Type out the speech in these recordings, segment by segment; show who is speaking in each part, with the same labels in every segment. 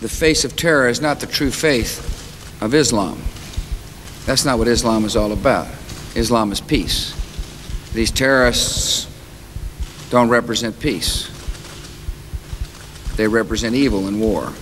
Speaker 1: the face of terror is not the true faith of Islam. That's not what Islam is all about. Islam is peace. These terrorists don't represent peace, they represent evil and war.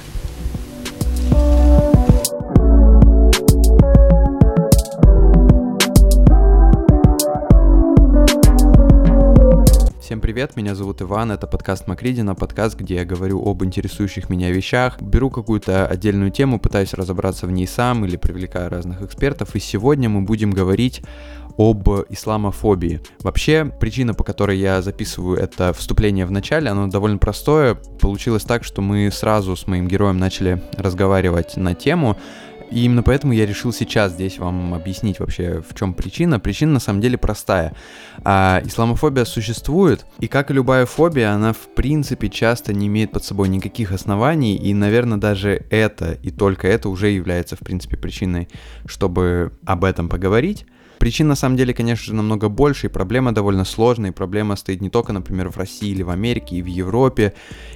Speaker 2: Привет, меня зовут Иван, это подкаст Макридина, подкаст, где я говорю об интересующих меня вещах, беру какую-то отдельную тему, пытаюсь разобраться в ней сам или привлекаю разных экспертов, и сегодня мы будем говорить об исламофобии. Вообще, причина, по которой я записываю это вступление в начале, оно довольно простое. Получилось так, что мы сразу с моим героем начали разговаривать на тему, и именно поэтому я решил сейчас здесь вам объяснить вообще, в чем причина. Причина на самом деле простая. А, исламофобия существует, и как и любая фобия, она в принципе часто не имеет под собой никаких оснований, и, наверное, даже это и только это уже является, в принципе, причиной, чтобы об этом поговорить. Причин на самом деле, конечно же, намного больше, и проблема довольно сложная, и проблема стоит не только, например, в России или в Америке, и в Европе,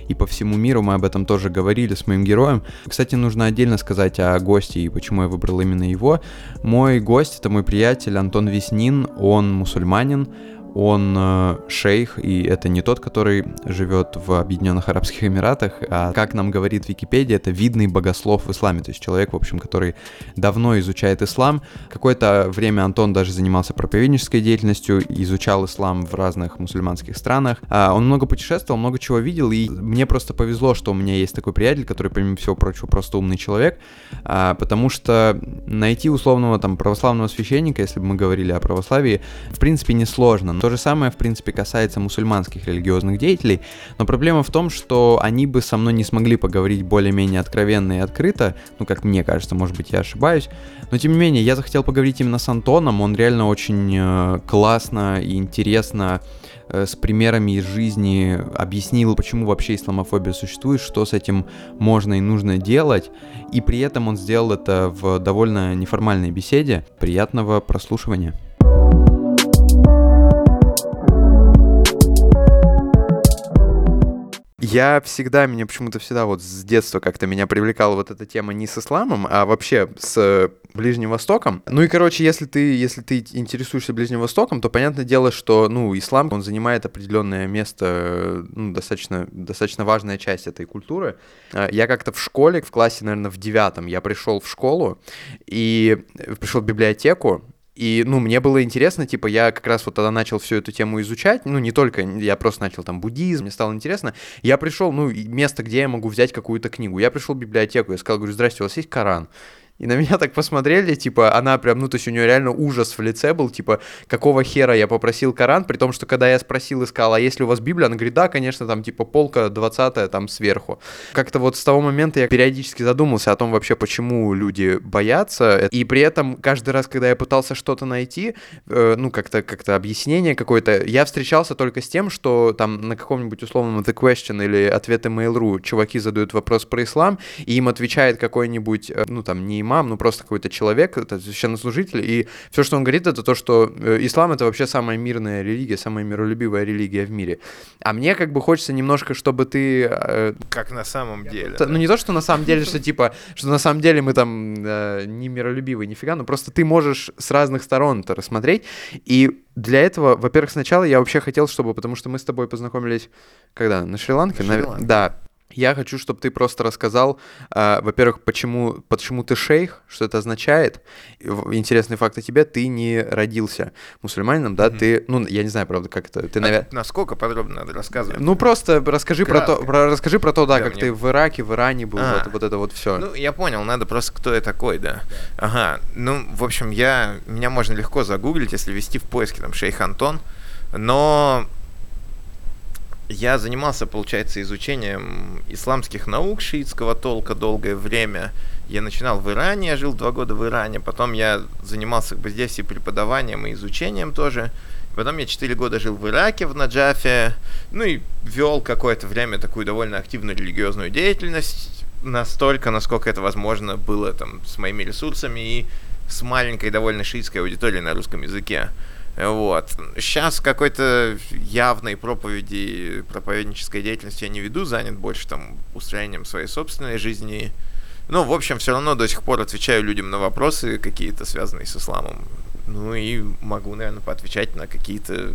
Speaker 2: и по всему миру, мы об этом тоже говорили с моим героем. Кстати, нужно отдельно сказать о госте и почему я выбрал именно его. Мой гость — это мой приятель Антон Веснин, он мусульманин, он э, шейх, и это не тот, который живет в Объединенных Арабских Эмиратах, а, как нам говорит Википедия, это видный богослов в исламе, то есть человек, в общем, который давно изучает ислам. Какое-то время Антон даже занимался проповеднической деятельностью, изучал ислам в разных мусульманских странах. А, он много путешествовал, много чего видел, и мне просто повезло, что у меня есть такой приятель, который, помимо всего прочего, просто умный человек, а, потому что найти условного там православного священника, если бы мы говорили о православии, в принципе, несложно то же самое, в принципе, касается мусульманских религиозных деятелей, но проблема в том, что они бы со мной не смогли поговорить более-менее откровенно и открыто, ну, как мне кажется, может быть, я ошибаюсь, но тем не менее, я захотел поговорить именно с Антоном, он реально очень э, классно и интересно э, с примерами из жизни объяснил, почему вообще исламофобия существует, что с этим можно и нужно делать, и при этом он сделал это в довольно неформальной беседе. Приятного прослушивания. Я всегда, меня почему-то всегда вот с детства как-то меня привлекала вот эта тема не с исламом, а вообще с Ближним Востоком. Ну и, короче, если ты, если ты интересуешься Ближним Востоком, то понятное дело, что, ну, ислам, он занимает определенное место, ну, достаточно, достаточно важная часть этой культуры. А, я как-то в школе, в классе, наверное, в девятом, я пришел в школу и пришел в библиотеку, и, ну, мне было интересно, типа, я как раз вот тогда начал всю эту тему изучать, ну, не только, я просто начал там буддизм, мне стало интересно. Я пришел, ну, место, где я могу взять какую-то книгу. Я пришел в библиотеку, я сказал, говорю, здрасте, у вас есть Коран? И на меня так посмотрели, типа, она прям, ну, то есть у нее реально ужас в лице был, типа, какого хера я попросил Коран, при том, что когда я спросил и сказал, а есть ли у вас Библия, она говорит, да, конечно, там, типа, полка 20 там сверху. Как-то вот с того момента я периодически задумался о том вообще, почему люди боятся, и при этом каждый раз, когда я пытался что-то найти, э, ну, как-то как объяснение какое-то, я встречался только с тем, что там на каком-нибудь условном The Question или ответы Mail.ru чуваки задают вопрос про ислам, и им отвечает какой-нибудь, э, ну, там, не имам, ну просто какой-то человек, это священнослужитель, и все, что он говорит, это то, что э, ислам это вообще самая мирная религия, самая миролюбивая религия в мире. А мне как бы хочется немножко, чтобы ты...
Speaker 3: Э, как на самом деле.
Speaker 2: Ну не то, что на самом деле, что типа, что на самом деле мы там э, не миролюбивые, нифига, но просто ты можешь с разных сторон это рассмотреть, и для этого, во-первых, сначала я вообще хотел, чтобы, потому что мы с тобой познакомились, когда, на Шри-Ланке?
Speaker 3: На Шри-Ланке.
Speaker 2: Да, я хочу, чтобы ты просто рассказал, э, во-первых, почему, почему ты шейх, что это означает. Интересный факт о тебе, ты не родился мусульманином, да, mm-hmm. ты, ну, я не знаю, правда, как это, ты,
Speaker 3: а наверное... Насколько подробно надо рассказывать?
Speaker 2: Ну, просто расскажи про то, про, расскажи про то, да, да как мне... ты в Ираке, в Иране был, а, вот, вот это вот все.
Speaker 3: Ну, я понял, надо просто, кто я такой, да. Ага, ну, в общем, я, меня можно легко загуглить, если ввести в поиске, там, шейх Антон, но я занимался, получается, изучением исламских наук шиитского толка долгое время. Я начинал в Иране, я жил два года в Иране, потом я занимался как бы здесь и преподаванием, и изучением тоже. Потом я четыре года жил в Ираке, в Наджафе, ну и вел какое-то время такую довольно активную религиозную деятельность, настолько, насколько это возможно было там с моими ресурсами и с маленькой довольно шиитской аудиторией на русском языке. Вот. Сейчас какой-то явной проповеди, проповеднической деятельности я не веду, занят больше там устроением своей собственной жизни. Ну, в общем, все равно до сих пор отвечаю людям на вопросы какие-то, связанные с исламом. Ну и могу, наверное, поотвечать на какие-то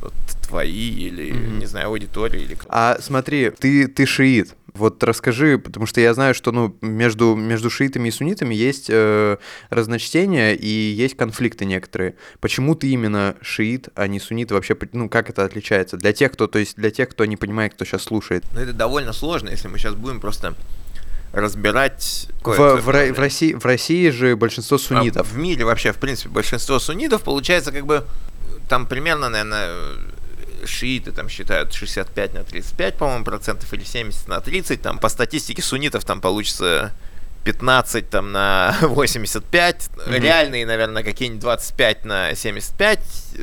Speaker 3: вот, твои или, mm-hmm. не знаю, аудитории или
Speaker 2: А смотри, ты, ты шиит. Вот расскажи, потому что я знаю, что ну, между, между шиитами и суннитами есть э, разночтения и есть конфликты некоторые. Почему ты именно шиит, а не суннит? Вообще, ну, как это отличается? Для тех, кто, то есть для тех, кто не понимает, кто сейчас слушает.
Speaker 3: Ну, это довольно сложно, если мы сейчас будем просто разбирать...
Speaker 2: В, в, в, России, в России же большинство а суннитов.
Speaker 3: А в мире вообще, в принципе, большинство суннитов получается как бы там примерно, наверное, шииты там считают 65 на 35, по-моему, процентов, или 70 на 30. Там по статистике суннитов там получится 15 там на 85. Mm-hmm. Реальные, наверное, какие-нибудь 25 на 75.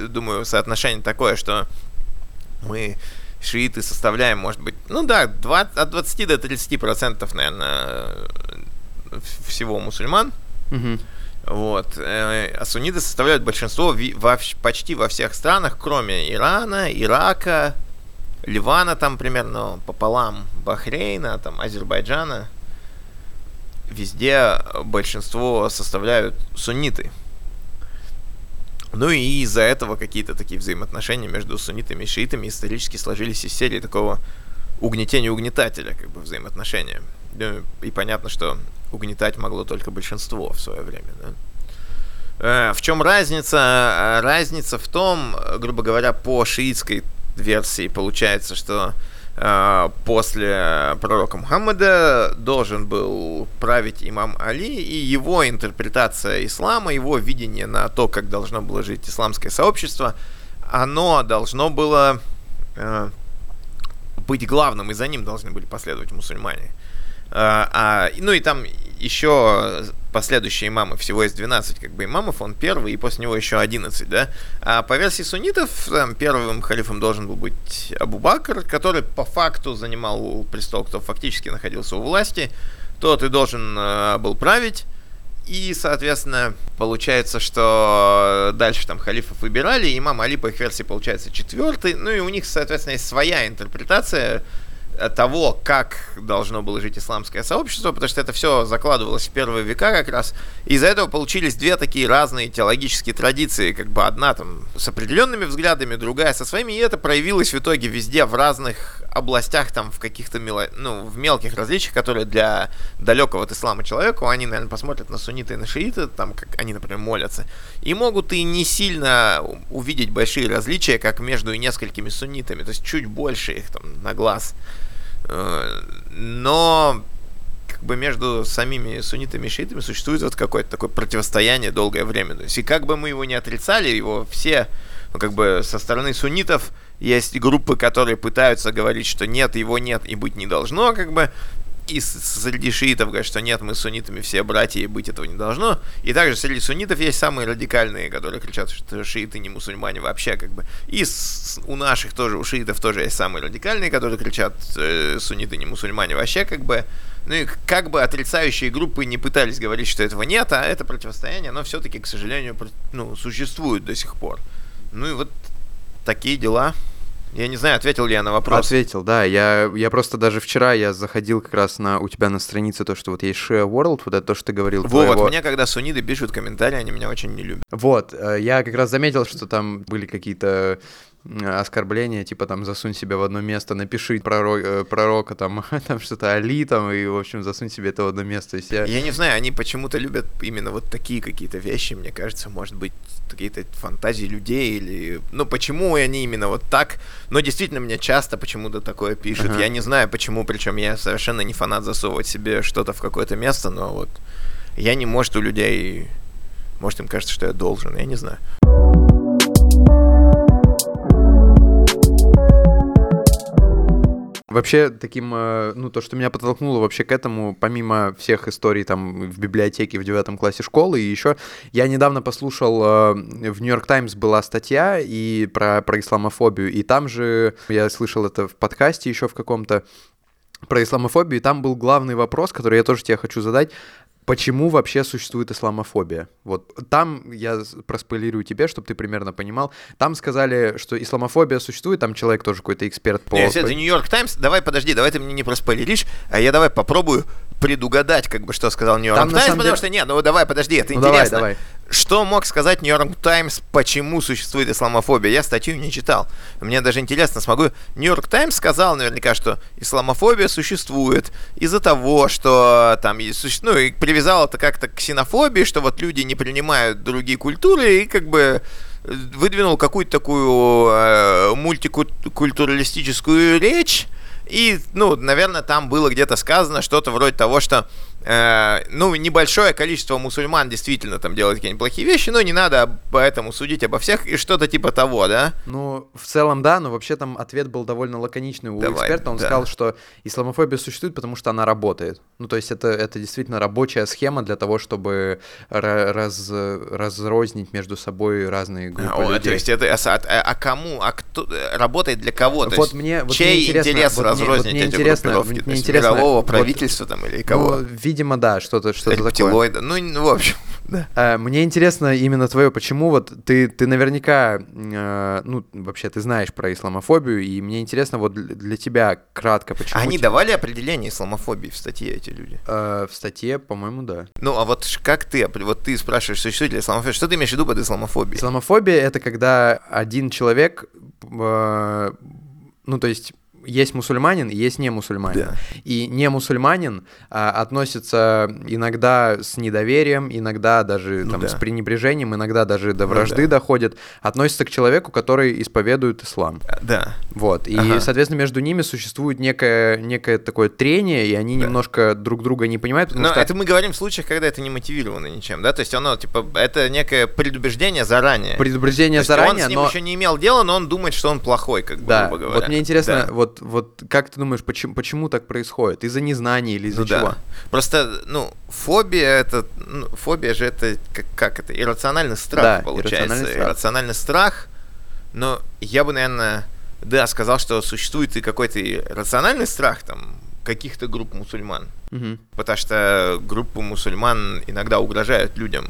Speaker 3: Думаю, соотношение такое, что мы шииты составляем, может быть, ну да, 20, от 20 до 30 процентов, наверное, всего мусульман. Mm-hmm. Вот. Э, а сунниты составляют большинство во, почти во всех странах, кроме Ирана, Ирака, Ливана там примерно пополам, Бахрейна, там Азербайджана. Везде большинство составляют сунниты. Ну и из-за этого какие-то такие взаимоотношения между суннитами и шиитами исторически сложились из серии такого угнетения-угнетателя, как бы взаимоотношения. И понятно, что угнетать могло только большинство в свое время. Да? Э, в чем разница? Разница в том, грубо говоря, по шиитской версии получается, что э, после пророка Мухаммада должен был править имам Али, и его интерпретация ислама, его видение на то, как должно было жить исламское сообщество, оно должно было э, быть главным, и за ним должны были последовать мусульмане. А, ну и там еще последующие имамы, всего есть 12 как бы имамов, он первый, и после него еще 11, да. А по версии суннитов, там, первым халифом должен был быть Абу Бакр, который по факту занимал престол, кто фактически находился у власти, тот и должен э, был править. И, соответственно, получается, что дальше там халифов выбирали, имам Али по их версии получается четвертый, ну и у них, соответственно, есть своя интерпретация того, как должно было жить исламское сообщество, потому что это все закладывалось в первые века как раз. Из-за этого получились две такие разные теологические традиции, как бы одна там с определенными взглядами, другая со своими, и это проявилось в итоге везде, в разных областях, там, в каких-то мело... ну, в мелких различиях, которые для далекого от ислама человека, они, наверное, посмотрят на сунниты и на шииты, там, как они, например, молятся, и могут и не сильно увидеть большие различия, как между несколькими суннитами, то есть чуть больше их там на глаз. Э, но как бы между самими суннитами и шиитами существует вот какое-то такое противостояние долгое время. То есть, и как бы мы его не отрицали, его все, ну, как бы со стороны суннитов есть группы, которые пытаются говорить, что нет, его нет и быть не должно, как бы, и среди шиитов говорят, что нет, мы с суннитами все братья, и быть этого не должно. И также среди суннитов есть самые радикальные, которые кричат, что шииты не мусульмане вообще, как бы. И с, у наших тоже, у шиитов тоже есть самые радикальные, которые кричат, э, сунниты не мусульмане вообще, как бы. Ну и как бы отрицающие группы не пытались говорить, что этого нет, а это противостояние, оно все-таки, к сожалению, ну, существует до сих пор. Ну и вот такие дела. Я не знаю, ответил ли я на вопрос.
Speaker 2: Ответил, да. Я, я просто даже вчера я заходил как раз на у тебя на странице то, что вот есть Share World, вот это то, что ты говорил.
Speaker 3: Вот, твоего... мне когда суниды пишут комментарии, они меня очень не любят.
Speaker 2: Вот, э, я как раз заметил, что там были какие-то оскорбления, типа там засунь себя в одно место, напиши пророк, э, пророка там, там что-то Али там, и, в общем, засунь себе это в одно место.
Speaker 3: я... я не знаю, они почему-то любят именно вот такие какие-то вещи, мне кажется, может быть, какие-то фантазии людей или... Ну, почему они именно вот так? Но действительно, мне часто почему-то такое пишут. Uh-huh. Я не знаю, почему, причем я совершенно не фанат засовывать себе что-то в какое-то место, но вот я не, может, у людей... Может, им кажется, что я должен, я не знаю.
Speaker 2: Вообще, таким, э, ну, то, что меня подтолкнуло вообще к этому, помимо всех историй там в библиотеке в девятом классе школы, и еще я недавно послушал, э, в Нью-Йорк Таймс была статья и про, про исламофобию, и там же, я слышал это в подкасте еще в каком-то, про исламофобию, и там был главный вопрос, который я тоже тебе хочу задать. Почему вообще существует исламофобия? Вот там я проспойлерю тебе, чтобы ты примерно понимал. Там сказали, что исламофобия существует, там человек тоже какой-то эксперт по...
Speaker 3: Не, если это Нью-Йорк Таймс, давай подожди, давай ты мне не проспойлеришь, а я давай попробую предугадать, как бы, что сказал Нью-Йорк Таймс, потому
Speaker 2: деле-
Speaker 3: что, нет, ну давай, подожди, это
Speaker 2: Ну, давай,
Speaker 3: интересно.
Speaker 2: давай.
Speaker 3: Что мог сказать Нью-Йорк Таймс, почему существует исламофобия? Я статью не читал. Мне даже интересно, смогу... Нью-Йорк Таймс сказал наверняка, что исламофобия существует из-за того, что там есть... Ну, и привязал это как-то к ксенофобии, что вот люди не принимают другие культуры, и как бы выдвинул какую-то такую э, мультикультуралистическую речь, и, ну, наверное, там было где-то сказано что-то вроде того, что, э, ну, небольшое количество мусульман действительно там делают какие-нибудь плохие вещи, но не надо поэтому судить обо всех, и что-то типа того, да?
Speaker 2: Ну, в целом, да, но вообще там ответ был довольно лаконичный у
Speaker 3: Давай,
Speaker 2: эксперта. Он
Speaker 3: да.
Speaker 2: сказал, что исламофобия существует, потому что она работает. Ну, то есть это, это действительно рабочая схема для того, чтобы ра- раз, разрознить между собой разные группы
Speaker 3: О,
Speaker 2: людей.
Speaker 3: то есть это а, а- а кому, а кто э, работает для кого? То
Speaker 2: Вот
Speaker 3: есть
Speaker 2: мне- вот
Speaker 3: чей
Speaker 2: мне
Speaker 3: интерес
Speaker 2: вот мне-
Speaker 3: разрознить
Speaker 2: вот мне
Speaker 3: эти
Speaker 2: интересно,
Speaker 3: группировки?
Speaker 2: мне
Speaker 3: То есть
Speaker 2: интересно,
Speaker 3: мирового
Speaker 2: вот-
Speaker 3: правительства там или кого?
Speaker 2: Ну, видимо, да, что-то что такое.
Speaker 3: Рептилоида. Ну, в общем, да.
Speaker 2: Э, Мне интересно именно твое, почему вот ты, ты наверняка, э, ну, вообще ты знаешь про исламофобию, и мне интересно вот для для тебя кратко, почему...
Speaker 3: Они
Speaker 2: те-
Speaker 3: давали определение исламофобии в статье, эти люди?
Speaker 2: Э, в статье, по-моему, да.
Speaker 3: Ну, а вот как ты, вот ты спрашиваешь, существует ли исламофобия, что ты имеешь в виду под исламофобией?
Speaker 2: Исламофобия это когда один человек, э, ну то есть есть мусульманин и есть не мусульманин.
Speaker 3: Да.
Speaker 2: И не мусульманин а, относится иногда с недоверием, иногда даже
Speaker 3: Ну
Speaker 2: там,
Speaker 3: да.
Speaker 2: с пренебрежением, иногда даже до
Speaker 3: Ну
Speaker 2: вражды
Speaker 3: да.
Speaker 2: доходит, относится к человеку, который исповедует ислам.
Speaker 3: А, Да.
Speaker 2: Вот. И,
Speaker 3: Ага.
Speaker 2: соответственно, между ними существует некое, некое такое трение, и они
Speaker 3: Да.
Speaker 2: немножко друг друга не понимают,
Speaker 3: Но
Speaker 2: что
Speaker 3: это мы говорим в случаях, когда это не мотивировано ничем, да? То есть оно, типа, это некое предубеждение заранее.
Speaker 2: предупреждение
Speaker 3: То есть он
Speaker 2: заранее,
Speaker 3: с ним
Speaker 2: но...
Speaker 3: еще не имел дела, но он думает, что он плохой, как бы,
Speaker 2: Да,
Speaker 3: грубо говоря.
Speaker 2: вот мне интересно,
Speaker 3: Да.
Speaker 2: вот, вот как ты думаешь, почему, почему так происходит? Из-за незнания или из-за
Speaker 3: Ну да.
Speaker 2: чего?
Speaker 3: Просто, ну, фобия это, ну, фобия же это, как, как это, иррациональный страх,
Speaker 2: Да,
Speaker 3: получается.
Speaker 2: иррациональный страх.
Speaker 3: Иррациональный страх, но я бы, наверное, да, сказал, что существует и какой-то рациональный страх, там, каких-то групп мусульман.
Speaker 2: Мгм.
Speaker 3: Потому что группы мусульман иногда угрожают людям.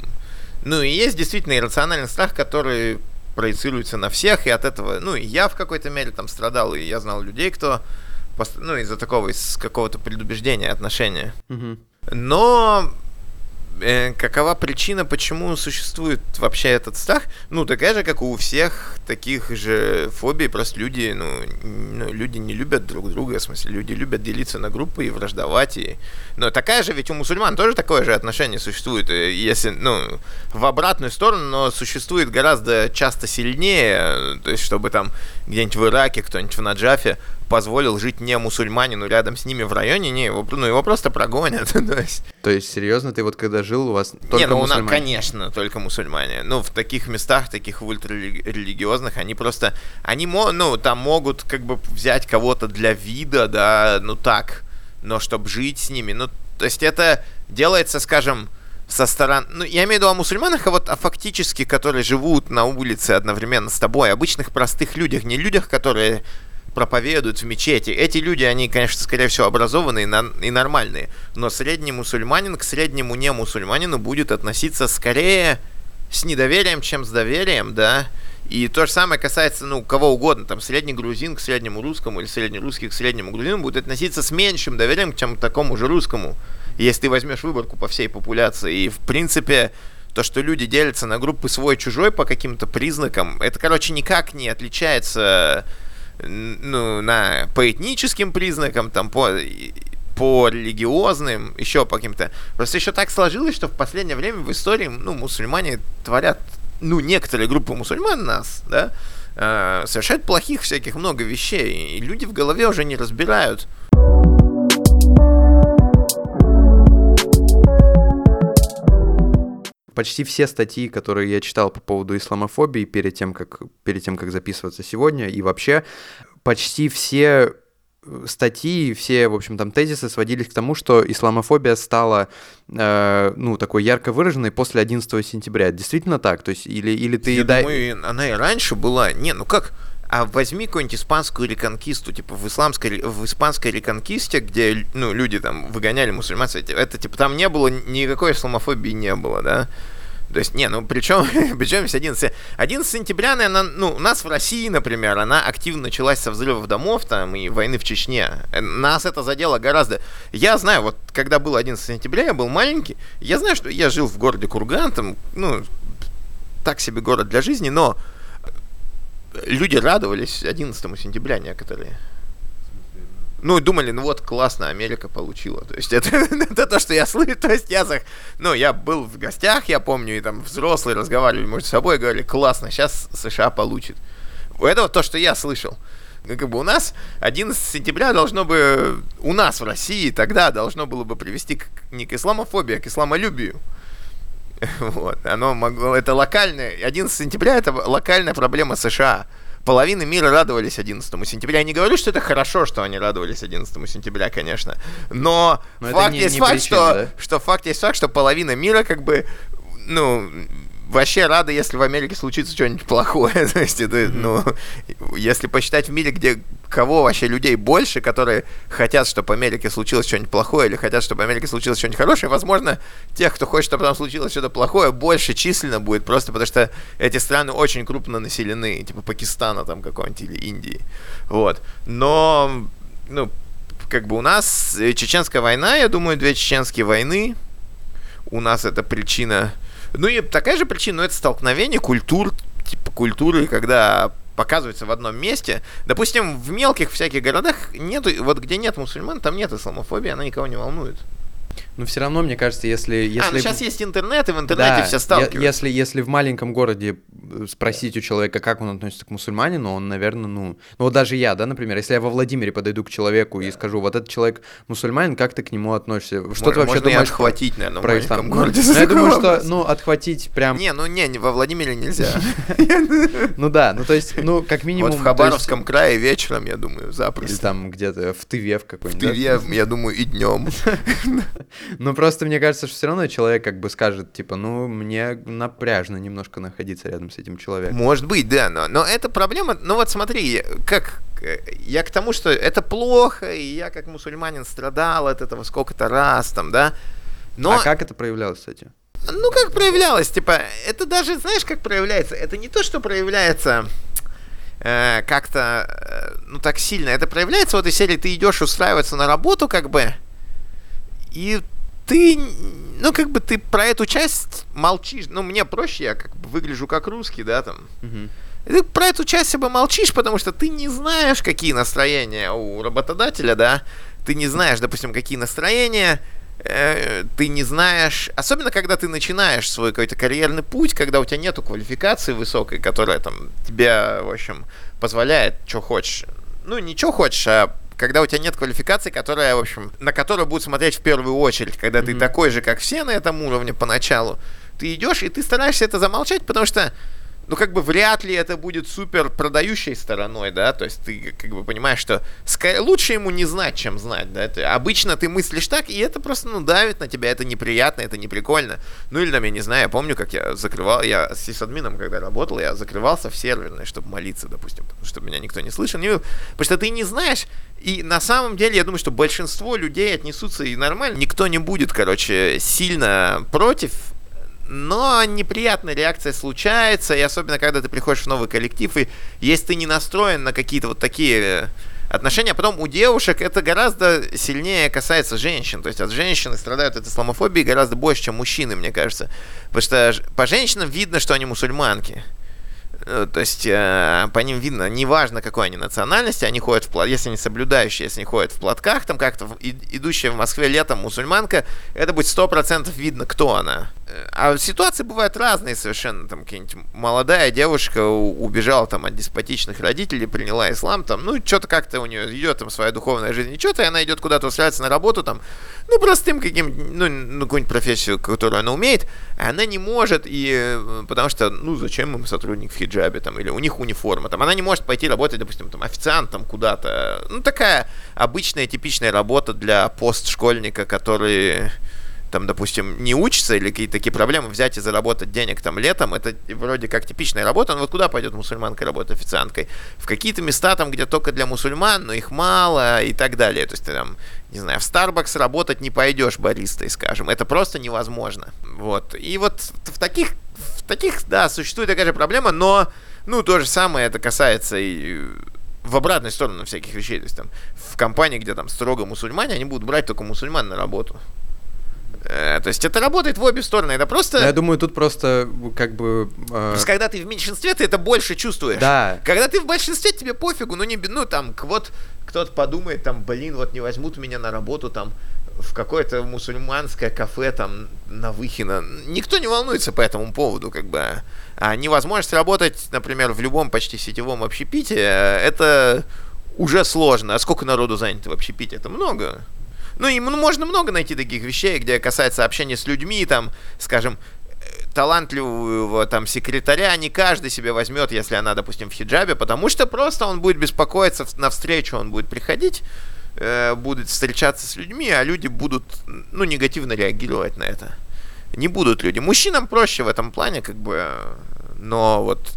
Speaker 3: Ну и есть действительно иррациональный страх, который проецируется на всех, и от этого, ну, и я в какой-то мере там страдал, и я знал людей, кто, ну, из-за такого, из какого-то предубеждения, отношения.
Speaker 2: Мгм.
Speaker 3: Но какова причина, почему существует вообще этот страх? Ну, такая же, как у всех таких же фобий, просто люди, ну, ну, люди не любят друг друга, в смысле, люди любят делиться на группы и враждовать, и... Но такая же, ведь у мусульман тоже такое же отношение существует, э, если, ну, в обратную сторону, но существует гораздо часто сильнее, э, то есть, чтобы там где-нибудь в Ираке, кто-нибудь в Наджафе позволил жить не мусульманину рядом с ними в районе, не, его, ну, его просто прогонят, то есть...
Speaker 2: То есть, серьезно, ты вот когда жил, у вас только
Speaker 3: не, ну, у нас,
Speaker 2: мусульмане?
Speaker 3: конечно, только мусульмане. Ну, в таких местах, таких ультрарелигиозных, они просто, они, ну, там могут как бы взять кого-то для вида, да, ну так, но чтобы жить с ними, ну, то есть это делается, скажем, со стороны, ну, я имею в виду о мусульманах, а вот о фактически, которые живут на улице одновременно с тобой, обычных простых людях, не людях, которые проповедуют в мечети. Эти люди, они, конечно, скорее всего, образованные и, нормальные. Но средний мусульманин к среднему не мусульманину будет относиться скорее с недоверием, чем с доверием, да. И то же самое касается, ну, кого угодно, там, средний грузин к среднему русскому или средний русский к среднему грузину будет относиться с меньшим доверием, чем к такому же русскому. Если ты возьмешь выборку по всей популяции. И, в принципе, то, что люди делятся на группы свой-чужой по каким-то признакам, это, короче, никак не отличается ну, на, по этническим признакам, там, по, по религиозным, еще по каким-то. Просто еще так сложилось, что в последнее время в истории, ну, мусульмане творят, ну, некоторые группы мусульман нас, да, э, совершают плохих всяких много вещей, и люди в голове уже не разбирают.
Speaker 2: Почти все статьи, которые я читал по поводу исламофобии перед тем, как, перед тем, как записываться сегодня, и вообще почти все э, статьи, все, в общем, там тезисы сводились к тому, что исламофобия стала, э, ну, такой ярко выраженной после 11 сентября. Действительно так? То есть, или, или ты...
Speaker 3: Я
Speaker 2: дай-
Speaker 3: думаю, она и раньше была. Не, ну как? А возьми какую-нибудь испанскую реконкисту, типа в исламской, в испанской реконкисте, где, ну, люди там выгоняли мусульман, это, типа, там не было, никакой исламофобии не было, да, то есть, не, ну причем, причем 11, 11 сентября, она, ну, у нас в России, например, она активно началась со взрывов домов там и войны в Чечне. Нас это задело гораздо. Я знаю, вот когда был 11 сентября, я был маленький, я знаю, что я жил в городе Курган, там, ну, так себе город для жизни, но люди радовались 11 сентября некоторые. Ну, думали, ну вот, классно, Америка получила. То есть это, это то, что я слышу. То есть я, ну, я был в гостях, я помню, и там взрослые разговаривали между собой, говорили, классно, сейчас США получит. Это вот то, что я слышал. Ну, как бы у нас 11 сентября должно бы, у нас в России тогда должно было бы привести к, не к исламофобии, а к исламолюбию. Вот, оно могло, это локальное, 11 сентября это локальная проблема США половина мира радовались 11 сентября. Я не говорю, что это хорошо, что они радовались 11 сентября, конечно. Но, Но факт не, есть не факт, причина, что, да? что факт есть факт, что половина мира как бы ну, вообще рада, если в Америке случится что-нибудь плохое. То есть это, ну, если посчитать в мире, где кого вообще людей больше, которые хотят, чтобы в Америке случилось что-нибудь плохое, или хотят, чтобы в Америке случилось что-нибудь хорошее, возможно, тех, кто хочет, чтобы там случилось что-то плохое, больше численно будет, просто потому что эти страны очень крупно населены, типа Пакистана там какого-нибудь или Индии. Вот. Но, ну, как бы у нас чеченская война, я думаю, две чеченские войны, у нас это причина ну и такая же причина, ну это столкновение культур, типа культуры, когда показывается в одном месте. Допустим, в мелких всяких городах нету, вот где нет мусульман, там нет исламофобии, она никого не волнует.
Speaker 2: Но все равно, мне кажется, если... если...
Speaker 3: А, ну сейчас есть интернет, и в интернете да, все сталкиваются.
Speaker 2: Если, если в маленьком городе э, спросить у человека, как он относится к мусульманину, он, наверное, ну... Ну вот даже я, да, например, если я во Владимире подойду к человеку и скажу, вот этот человек мусульманин, как ты к нему относишься? Что Можно, ты вообще думаешь?
Speaker 3: отхватить, наверное,
Speaker 2: про ислам? Городе ну, я думаю, что, ну, отхватить прям...
Speaker 3: Не, ну не, во Владимире нельзя.
Speaker 2: Ну да, ну то есть, ну, как минимум...
Speaker 3: Вот в Хабаровском крае вечером, я думаю, запросто.
Speaker 2: Или там где-то в Тыве в какой-нибудь.
Speaker 3: В Тыве, я думаю, и днем.
Speaker 2: Ну просто мне кажется, что все равно человек как бы скажет, типа, ну, мне напряжно немножко находиться рядом с этим человеком.
Speaker 3: Может быть, да, но, но это проблема, ну вот смотри, как я к тому, что это плохо, и я как мусульманин страдал от этого сколько-то раз, там, да.
Speaker 2: Но... А как это проявлялось, кстати?
Speaker 3: Ну, как проявлялось, типа, это даже, знаешь, как проявляется? Это не то, что проявляется э, как-то, э, ну, так сильно. Это проявляется вот из серии, ты идешь устраиваться на работу, как бы, и ты, ну, как бы ты про эту часть молчишь. Ну, мне проще, я как бы выгляжу как русский, да, там. Угу. Ты про эту часть себе молчишь, потому что ты не знаешь, какие настроения у работодателя, да. Ты не знаешь, допустим, какие настроения, э, ты не знаешь, особенно когда ты начинаешь свой какой-то карьерный путь, когда у тебя нету квалификации высокой, которая там тебе, в общем, позволяет, что хочешь. Ну, не что хочешь, а когда у тебя нет квалификации, которая, в общем, на которую будут смотреть в первую очередь, когда mm-hmm. ты такой же, как все на этом уровне поначалу, ты идешь и ты стараешься это замолчать, потому что ну, как бы вряд ли это будет супер продающей стороной, да, то есть ты как бы понимаешь, что лучше ему не знать, чем знать, да, это, обычно ты мыслишь так, и это просто, ну, давит на тебя, это неприятно, это не прикольно, ну, или там, я не знаю, я помню, как я закрывал, я с сисадмином, когда работал, я закрывался в серверной, чтобы молиться, допустим, чтобы меня никто не слышал, не потому что ты не знаешь, и на самом деле, я думаю, что большинство людей отнесутся и нормально, никто не будет, короче, сильно против но неприятная реакция случается, и особенно когда ты приходишь в новый коллектив, и если ты не настроен на какие-то вот такие э, отношения, а потом у девушек это гораздо сильнее касается женщин, то есть от женщины страдают от исламофобии гораздо больше, чем мужчины, мне кажется, потому что по женщинам видно, что они мусульманки. Э, то есть э, по ним видно, неважно какой они национальности, они ходят в платках, если они соблюдающие, если они ходят в платках, там как-то идущая в Москве летом мусульманка, это будет сто процентов видно, кто она. Э, а ситуации бывают разные совершенно, там какая-нибудь молодая девушка убежала там от деспотичных родителей, приняла ислам, там, ну, что-то как-то у нее идет там своя духовная жизнь, и что-то, и она идет куда-то устраиваться на работу, там, ну, простым каким ну, ну, какую-нибудь профессию, которую она умеет, она не может, и потому что, ну, зачем им сотрудник хиджабе, там, или у них униформа, там, она не может пойти работать, допустим, там, официантом куда-то, ну, такая обычная, типичная работа для постшкольника, который там, допустим, не учится или какие-то такие проблемы, взять и заработать денег там летом, это вроде как типичная работа, но вот куда пойдет мусульманка работать официанткой? В какие-то места там, где только для мусульман, но их мало и так далее. То есть ты там, не знаю, в Starbucks работать не пойдешь баристой, скажем. Это просто невозможно. Вот. И вот в таких, таких, да, существует такая же проблема, но, ну, то же самое это касается и в обратную сторону всяких вещей. То есть там в компании, где там строго мусульмане, они будут брать только мусульман на работу. Э, то есть это работает в обе стороны. Это просто...
Speaker 2: Я думаю, тут просто как бы... Э...
Speaker 3: То есть когда ты в меньшинстве, ты это больше чувствуешь.
Speaker 2: Да.
Speaker 3: Когда ты в большинстве, тебе пофигу. Ну, не, ну там, вот кто-то подумает, там, блин, вот не возьмут меня на работу, там, в какое-то мусульманское кафе там на Выхино. Никто не волнуется по этому поводу, как бы. А невозможность работать, например, в любом почти сетевом общепите, это уже сложно. А сколько народу занято в общепите? Это много. Ну, и можно много найти таких вещей, где касается общения с людьми, там, скажем, талантливого там секретаря не каждый себе возьмет, если она, допустим, в хиджабе, потому что просто он будет беспокоиться на встречу, он будет приходить, э, будет встречаться с людьми, а люди будут, ну, негативно реагировать на это. Не будут люди. Мужчинам проще в этом плане, как бы, но вот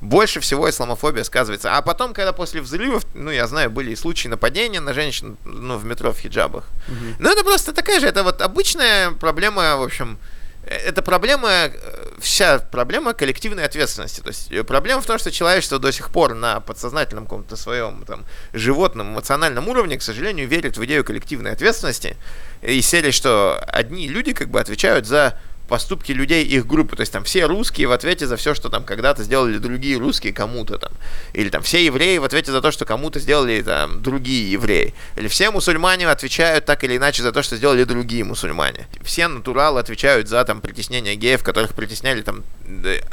Speaker 3: больше всего исламофобия сказывается. А потом, когда после взрывов, ну, я знаю, были и случаи нападения на женщин, ну, в метро в хиджабах. Mm-hmm. Ну, это просто такая же, это вот обычная проблема, в общем, э, это проблема, э, вся проблема коллективной ответственности. То есть э, проблема в том, что человечество до сих пор на подсознательном каком-то своем там, животном эмоциональном уровне, к сожалению, верит в идею коллективной ответственности и сели, что одни люди как бы отвечают за поступки людей их группы. То есть там все русские в ответе за все, что там когда-то сделали другие русские кому-то там. Или там все евреи в ответе за то, что кому-то сделали там другие евреи. Или все мусульмане отвечают так или иначе за то, что сделали другие мусульмане. Все натуралы отвечают за там притеснение геев, которых притесняли там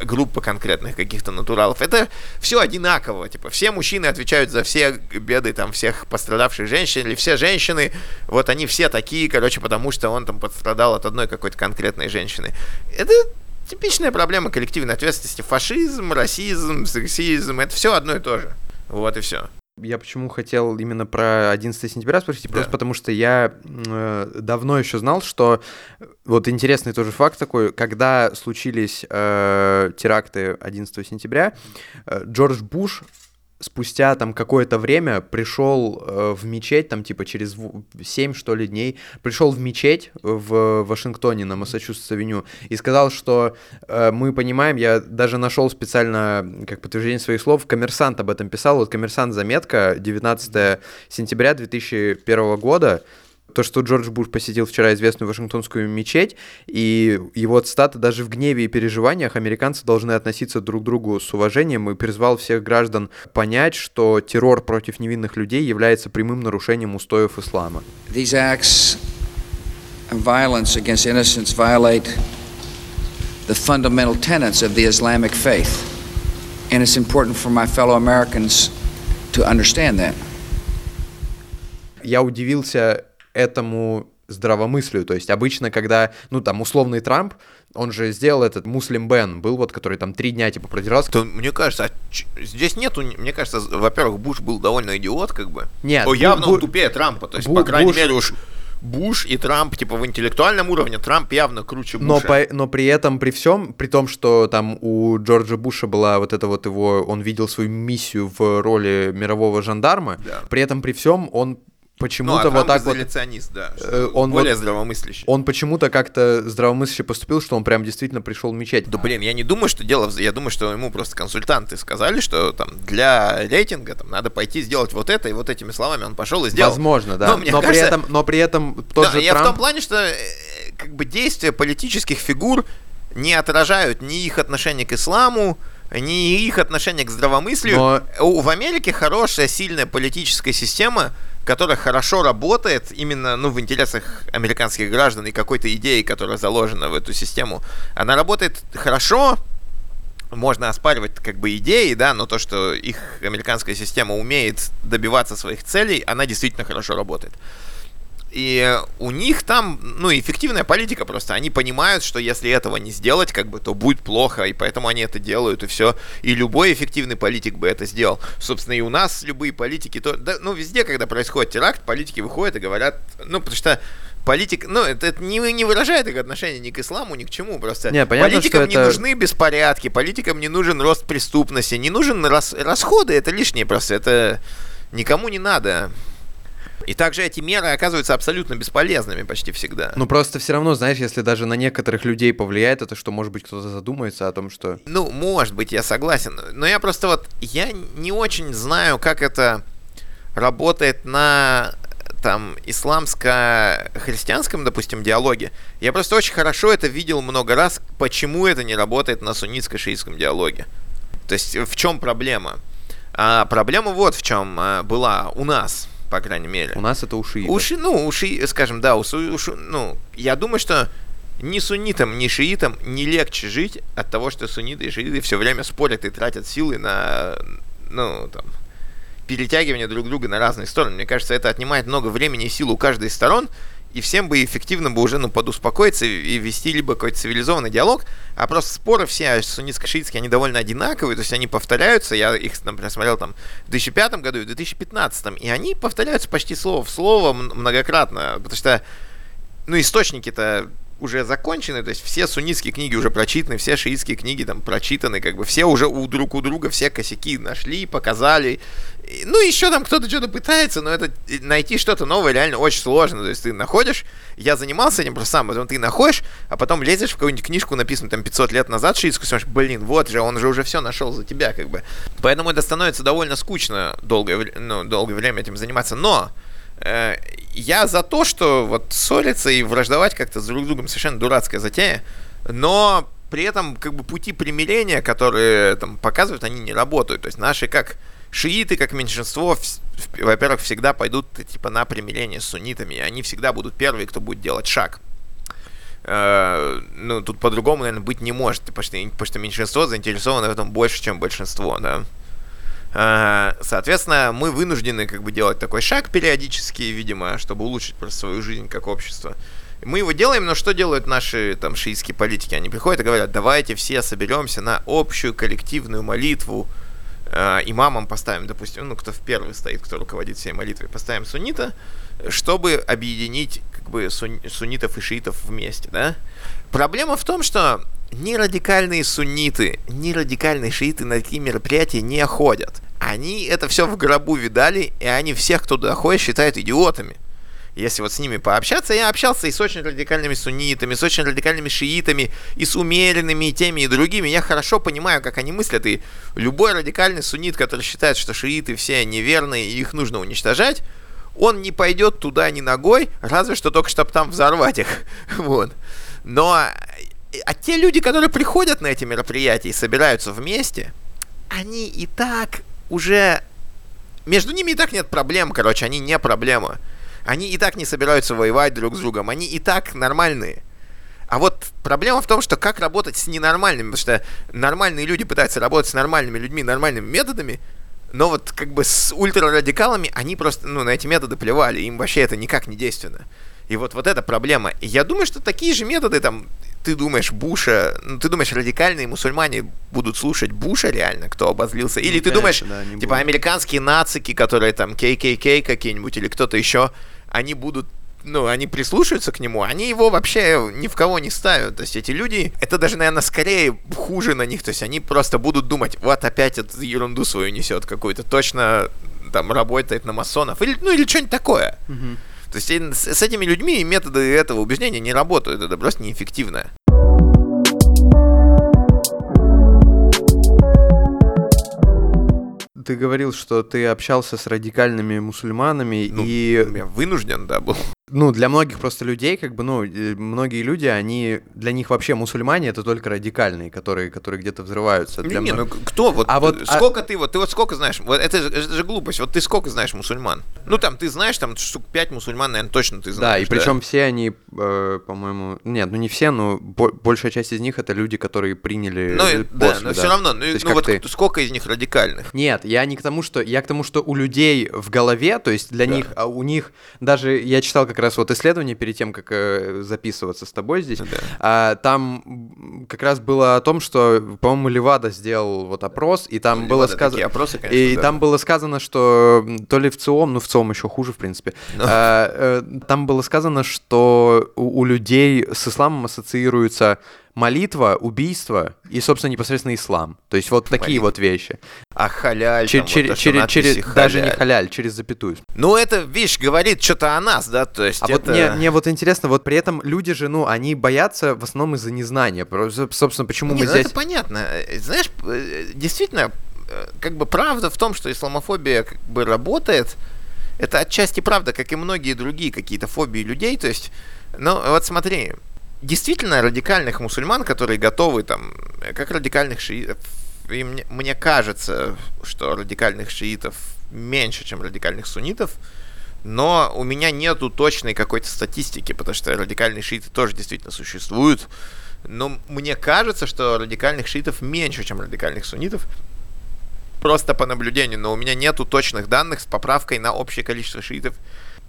Speaker 3: группа конкретных каких-то натуралов. Это все одинаково. Типа все мужчины отвечают за все беды там всех пострадавших женщин. Или все женщины, вот они все такие, короче, потому что он там пострадал от одной какой-то конкретной женщины. Это типичная проблема коллективной ответственности. Фашизм, расизм, сексизм, это все одно и то же. Вот и все.
Speaker 2: Я почему хотел именно про 11 сентября спросить, да. просто потому что я э, давно еще знал, что вот интересный тоже факт такой, когда случились э, теракты 11 сентября, э, Джордж Буш спустя там какое-то время пришел э, в мечеть, там типа через 7 что ли дней, пришел в мечеть в Вашингтоне на Массачусетс-авеню и сказал, что э, мы понимаем, я даже нашел специально как подтверждение своих слов, коммерсант об этом писал, вот коммерсант заметка 19 сентября 2001 года, то, что Джордж Буш посетил вчера известную Вашингтонскую мечеть, и его цитата «Даже в гневе и переживаниях американцы должны относиться друг к другу с уважением» и призвал всех граждан понять, что террор против невинных людей является прямым нарушением устоев ислама.
Speaker 1: These acts of violence against innocents violate the fundamental tenets of the Islamic faith. And it's important for my fellow Americans to understand that.
Speaker 2: Я удивился этому здравомыслию. То есть обычно, когда, ну, там, условный Трамп, он же сделал этот Муслим Бен, был вот, который там три дня, типа, продержался.
Speaker 3: То, мне кажется, а здесь нету, мне кажется, во-первых, Буш был довольно идиот, как бы.
Speaker 2: Нет.
Speaker 3: О, явно Бу- он тупее Трампа, то есть, Бу- по крайней Буш... мере, уж Буш и Трамп, типа, в интеллектуальном уровне, Трамп явно круче Буша.
Speaker 2: Но, по, но при этом, при всем, при том, что там у Джорджа Буша была вот это вот его, он видел свою миссию в роли мирового жандарма, да. при этом, при всем, он почему-то ну, а вот так вот...
Speaker 3: да. Э, он более вот, здравомыслящий.
Speaker 2: Он почему-то как-то здравомысляще поступил, что он прям действительно пришел в мечеть.
Speaker 3: Да блин, я не думаю, что дело... Я думаю, что ему просто консультанты сказали, что там для рейтинга там надо пойти сделать вот это, и вот этими словами он пошел и сделал.
Speaker 2: Возможно, да. Но, но, кажется... при, этом, но при этом тот да, же
Speaker 3: я
Speaker 2: Трамп...
Speaker 3: в том плане, что э, как бы действия политических фигур не отражают ни их отношение к исламу, ни их отношение к здравомыслию. Но... В Америке хорошая, сильная политическая система, которая хорошо работает именно ну, в интересах американских граждан и какой-то идеи, которая заложена в эту систему. Она работает хорошо, можно оспаривать как бы идеи, да, но то, что их американская система умеет добиваться своих целей, она действительно хорошо работает. И у них там, ну, эффективная политика просто. Они понимают, что если этого не сделать, как бы, то будет плохо, и поэтому они это делают, и все. И любой эффективный политик бы это сделал. Собственно, и у нас любые политики, то, да, ну, везде, когда происходит теракт, политики выходят и говорят, ну, потому что политика, ну, это, это не, не выражает их отношения ни к исламу, ни к чему, просто
Speaker 2: Не, понятно,
Speaker 3: политикам не
Speaker 2: это-
Speaker 3: нужны беспорядки, политикам не нужен рост преступности, не нужен рас- расходы, это лишнее просто, это никому не надо. И также эти меры оказываются абсолютно бесполезными почти всегда.
Speaker 2: Ну просто все равно, знаешь, если даже на некоторых людей повлияет это, что, может быть, кто-то задумается о том, что...
Speaker 3: Ну, может быть, я согласен. Но я просто вот, я не очень знаю, как это работает на там исламско-христианском, допустим, диалоге. Я просто очень хорошо это видел много раз, почему это не работает на суннитско-шиитском диалоге. То есть в чем проблема? А проблема вот в чем а, была у нас, по крайней мере.
Speaker 2: У нас это уши.
Speaker 3: У ши- ну, у ши- скажем, да, у, су- у ши- ну, я думаю, что ни суннитам, ни шиитам не легче жить от того, что сунниты и шииты все время спорят и тратят силы на, ну, там, перетягивание друг друга на разные стороны. Мне кажется, это отнимает много времени и сил у каждой из сторон, и всем бы эффективно бы уже, ну, подуспокоиться и вести либо какой-то цивилизованный диалог, а просто споры все суннитско-шиитские, они довольно одинаковые, то есть они повторяются, я их, например, смотрел там в 2005 году и в 2015, и они повторяются почти слово в слово многократно, потому что, ну, источники-то уже закончены, то есть все суннитские книги уже прочитаны, все шиитские книги там прочитаны, как бы все уже у друг у друга все косяки нашли, показали. Ну, еще там кто-то что-то пытается, но это э, найти что-то новое реально очень сложно. То есть ты находишь, я занимался этим просто сам, потом ты находишь, а потом лезешь в какую-нибудь книжку, написанную там 500 лет назад шиитскую, смотришь, блин, вот же, он же уже все нашел за тебя, как бы. Поэтому это становится довольно скучно долгое, ну, долгое время этим заниматься. Но я за то, что вот ссориться и враждовать как-то с друг другом совершенно дурацкая затея, но при этом как бы пути примирения, которые там показывают, они не работают. То есть наши как шииты, как меньшинство, во-первых, всегда пойдут типа на примирение с суннитами, и они всегда будут первые, кто будет делать шаг. Э, ну, тут по-другому, наверное, быть не может, потому что меньшинство заинтересовано в этом больше, чем большинство, да. Э, Соответственно, мы вынуждены как бы делать такой шаг периодически, видимо, чтобы улучшить просто свою жизнь как общество. Мы его делаем, но что делают наши там шиитские политики? Они приходят и говорят, давайте все соберемся на общую коллективную молитву, э, имамом поставим, допустим, ну, кто в первый стоит, кто руководит всей молитвой, поставим суннита, чтобы объединить как бы сун- суннитов и шиитов вместе, да? Проблема в том, что ни радикальные сунниты, ни радикальные шииты на такие мероприятия не ходят. Они это все в гробу видали, и они всех, кто туда ходит, считают идиотами. Если вот с ними пообщаться, я общался и с очень радикальными суннитами, с очень радикальными шиитами, и с умеренными, и теми, и другими. Я хорошо понимаю, как они мыслят, и любой радикальный суннит, который считает, что шииты все неверные, и их нужно уничтожать, он не пойдет туда ни ногой, разве что только чтобы там взорвать их. Вот. Но а те люди, которые приходят на эти мероприятия и собираются вместе, они и так уже... Между ними и так нет проблем, короче, они не проблема. Они и так не собираются воевать друг с другом, они и так нормальные. А вот проблема в том, что как работать с ненормальными, потому что нормальные люди пытаются работать с нормальными людьми нормальными методами, но вот как бы с ультрарадикалами они просто, ну, на эти методы плевали, им вообще это никак не действенно. И вот, вот эта проблема. И я думаю, что такие же методы, там, ты думаешь, Буша, ну, ты думаешь, радикальные мусульмане будут слушать Буша реально, кто обозлился? Или
Speaker 2: Ну,
Speaker 3: ты думаешь,
Speaker 2: конечно, да, не
Speaker 3: типа,
Speaker 2: будут.
Speaker 3: американские нацики, которые там KKK какие-нибудь или кто-то еще, они будут ну, они прислушаются к нему, они его вообще ни в кого не ставят. То есть эти люди, это даже, наверное, скорее хуже на них. То есть они просто будут думать, вот опять эту ерунду свою несет какую-то, точно там работает на масонов. Или, ну, или что-нибудь такое. То есть с, с этими людьми методы этого убеждения не работают, это просто неэффективно.
Speaker 2: Ты говорил, что ты общался с радикальными мусульманами,
Speaker 3: Ну,
Speaker 2: и,
Speaker 3: Я вынужден, да, был.
Speaker 2: ну, для многих просто людей, как бы, ну, э, многие люди, они, для них вообще мусульмане это только радикальные, которые, которые где-то взрываются. Для
Speaker 3: не,
Speaker 2: мно-
Speaker 3: ну кто вот,
Speaker 2: А вот, а-
Speaker 3: сколько ты вот, ты вот сколько знаешь, вот это же, это же глупость, вот ты сколько знаешь мусульман? Ну там, ты знаешь, там штук 5 мусульман, наверное, точно ты
Speaker 2: Да,
Speaker 3: знаешь.
Speaker 2: и причем все они, э, по-моему, нет, ну не все, но бо- большая часть из них это люди, которые приняли
Speaker 3: Ну,
Speaker 2: э,
Speaker 3: и- да,
Speaker 2: после,
Speaker 3: но все равно, ну, ну вот
Speaker 2: ты-
Speaker 3: сколько из них радикальных?
Speaker 2: Нет, я не к тому, что я к тому, что у людей в голове, то есть для
Speaker 3: Да.
Speaker 2: них, а у них даже я читал как раз вот исследование перед тем, как э, записываться с тобой здесь.
Speaker 3: Да.
Speaker 2: А, там как раз было о том, что, по-моему, Левада сделал вот опрос, и там
Speaker 3: Ну,
Speaker 2: было сказано...
Speaker 3: опросы, конечно,
Speaker 2: и
Speaker 3: да.
Speaker 2: там было сказано, что то ли в ЦИОМ, ну в ЦИОМ еще хуже, в принципе,
Speaker 3: Ну.
Speaker 2: а, э, там было сказано, что у, у людей с исламом ассоциируется молитва, убийство и, собственно, непосредственно ислам. То есть вот такие
Speaker 3: Молитва.
Speaker 2: вот вещи.
Speaker 3: А халяль,
Speaker 2: Чер-
Speaker 3: там вот
Speaker 2: чер-
Speaker 3: то, что
Speaker 2: через, через- даже не
Speaker 3: халяль.
Speaker 2: халяль, через запятую.
Speaker 3: Ну, это, видишь, говорит что-то о нас, да, то есть
Speaker 2: А вот
Speaker 3: это...
Speaker 2: мне, мне вот интересно, вот при этом люди же, ну, они боятся в основном из-за незнания. Собственно, почему
Speaker 3: Не,
Speaker 2: мы
Speaker 3: ну
Speaker 2: здесь...
Speaker 3: это понятно. Знаешь, э, действительно, э, как бы правда в том, что исламофобия как бы работает, это отчасти правда, как и многие другие какие-то фобии людей. То есть, ну вот смотри, действительно радикальных мусульман, которые готовы там, э, как радикальных шиитов, и мне, мне кажется, что радикальных шиитов меньше, чем радикальных суннитов, но у меня нету точной какой-то статистики, потому что радикальные шииты тоже действительно существуют. Но мне кажется, что радикальных шиитов меньше, чем радикальных суннитов. Просто по наблюдению, но у меня нету точных данных с поправкой на общее количество шиитов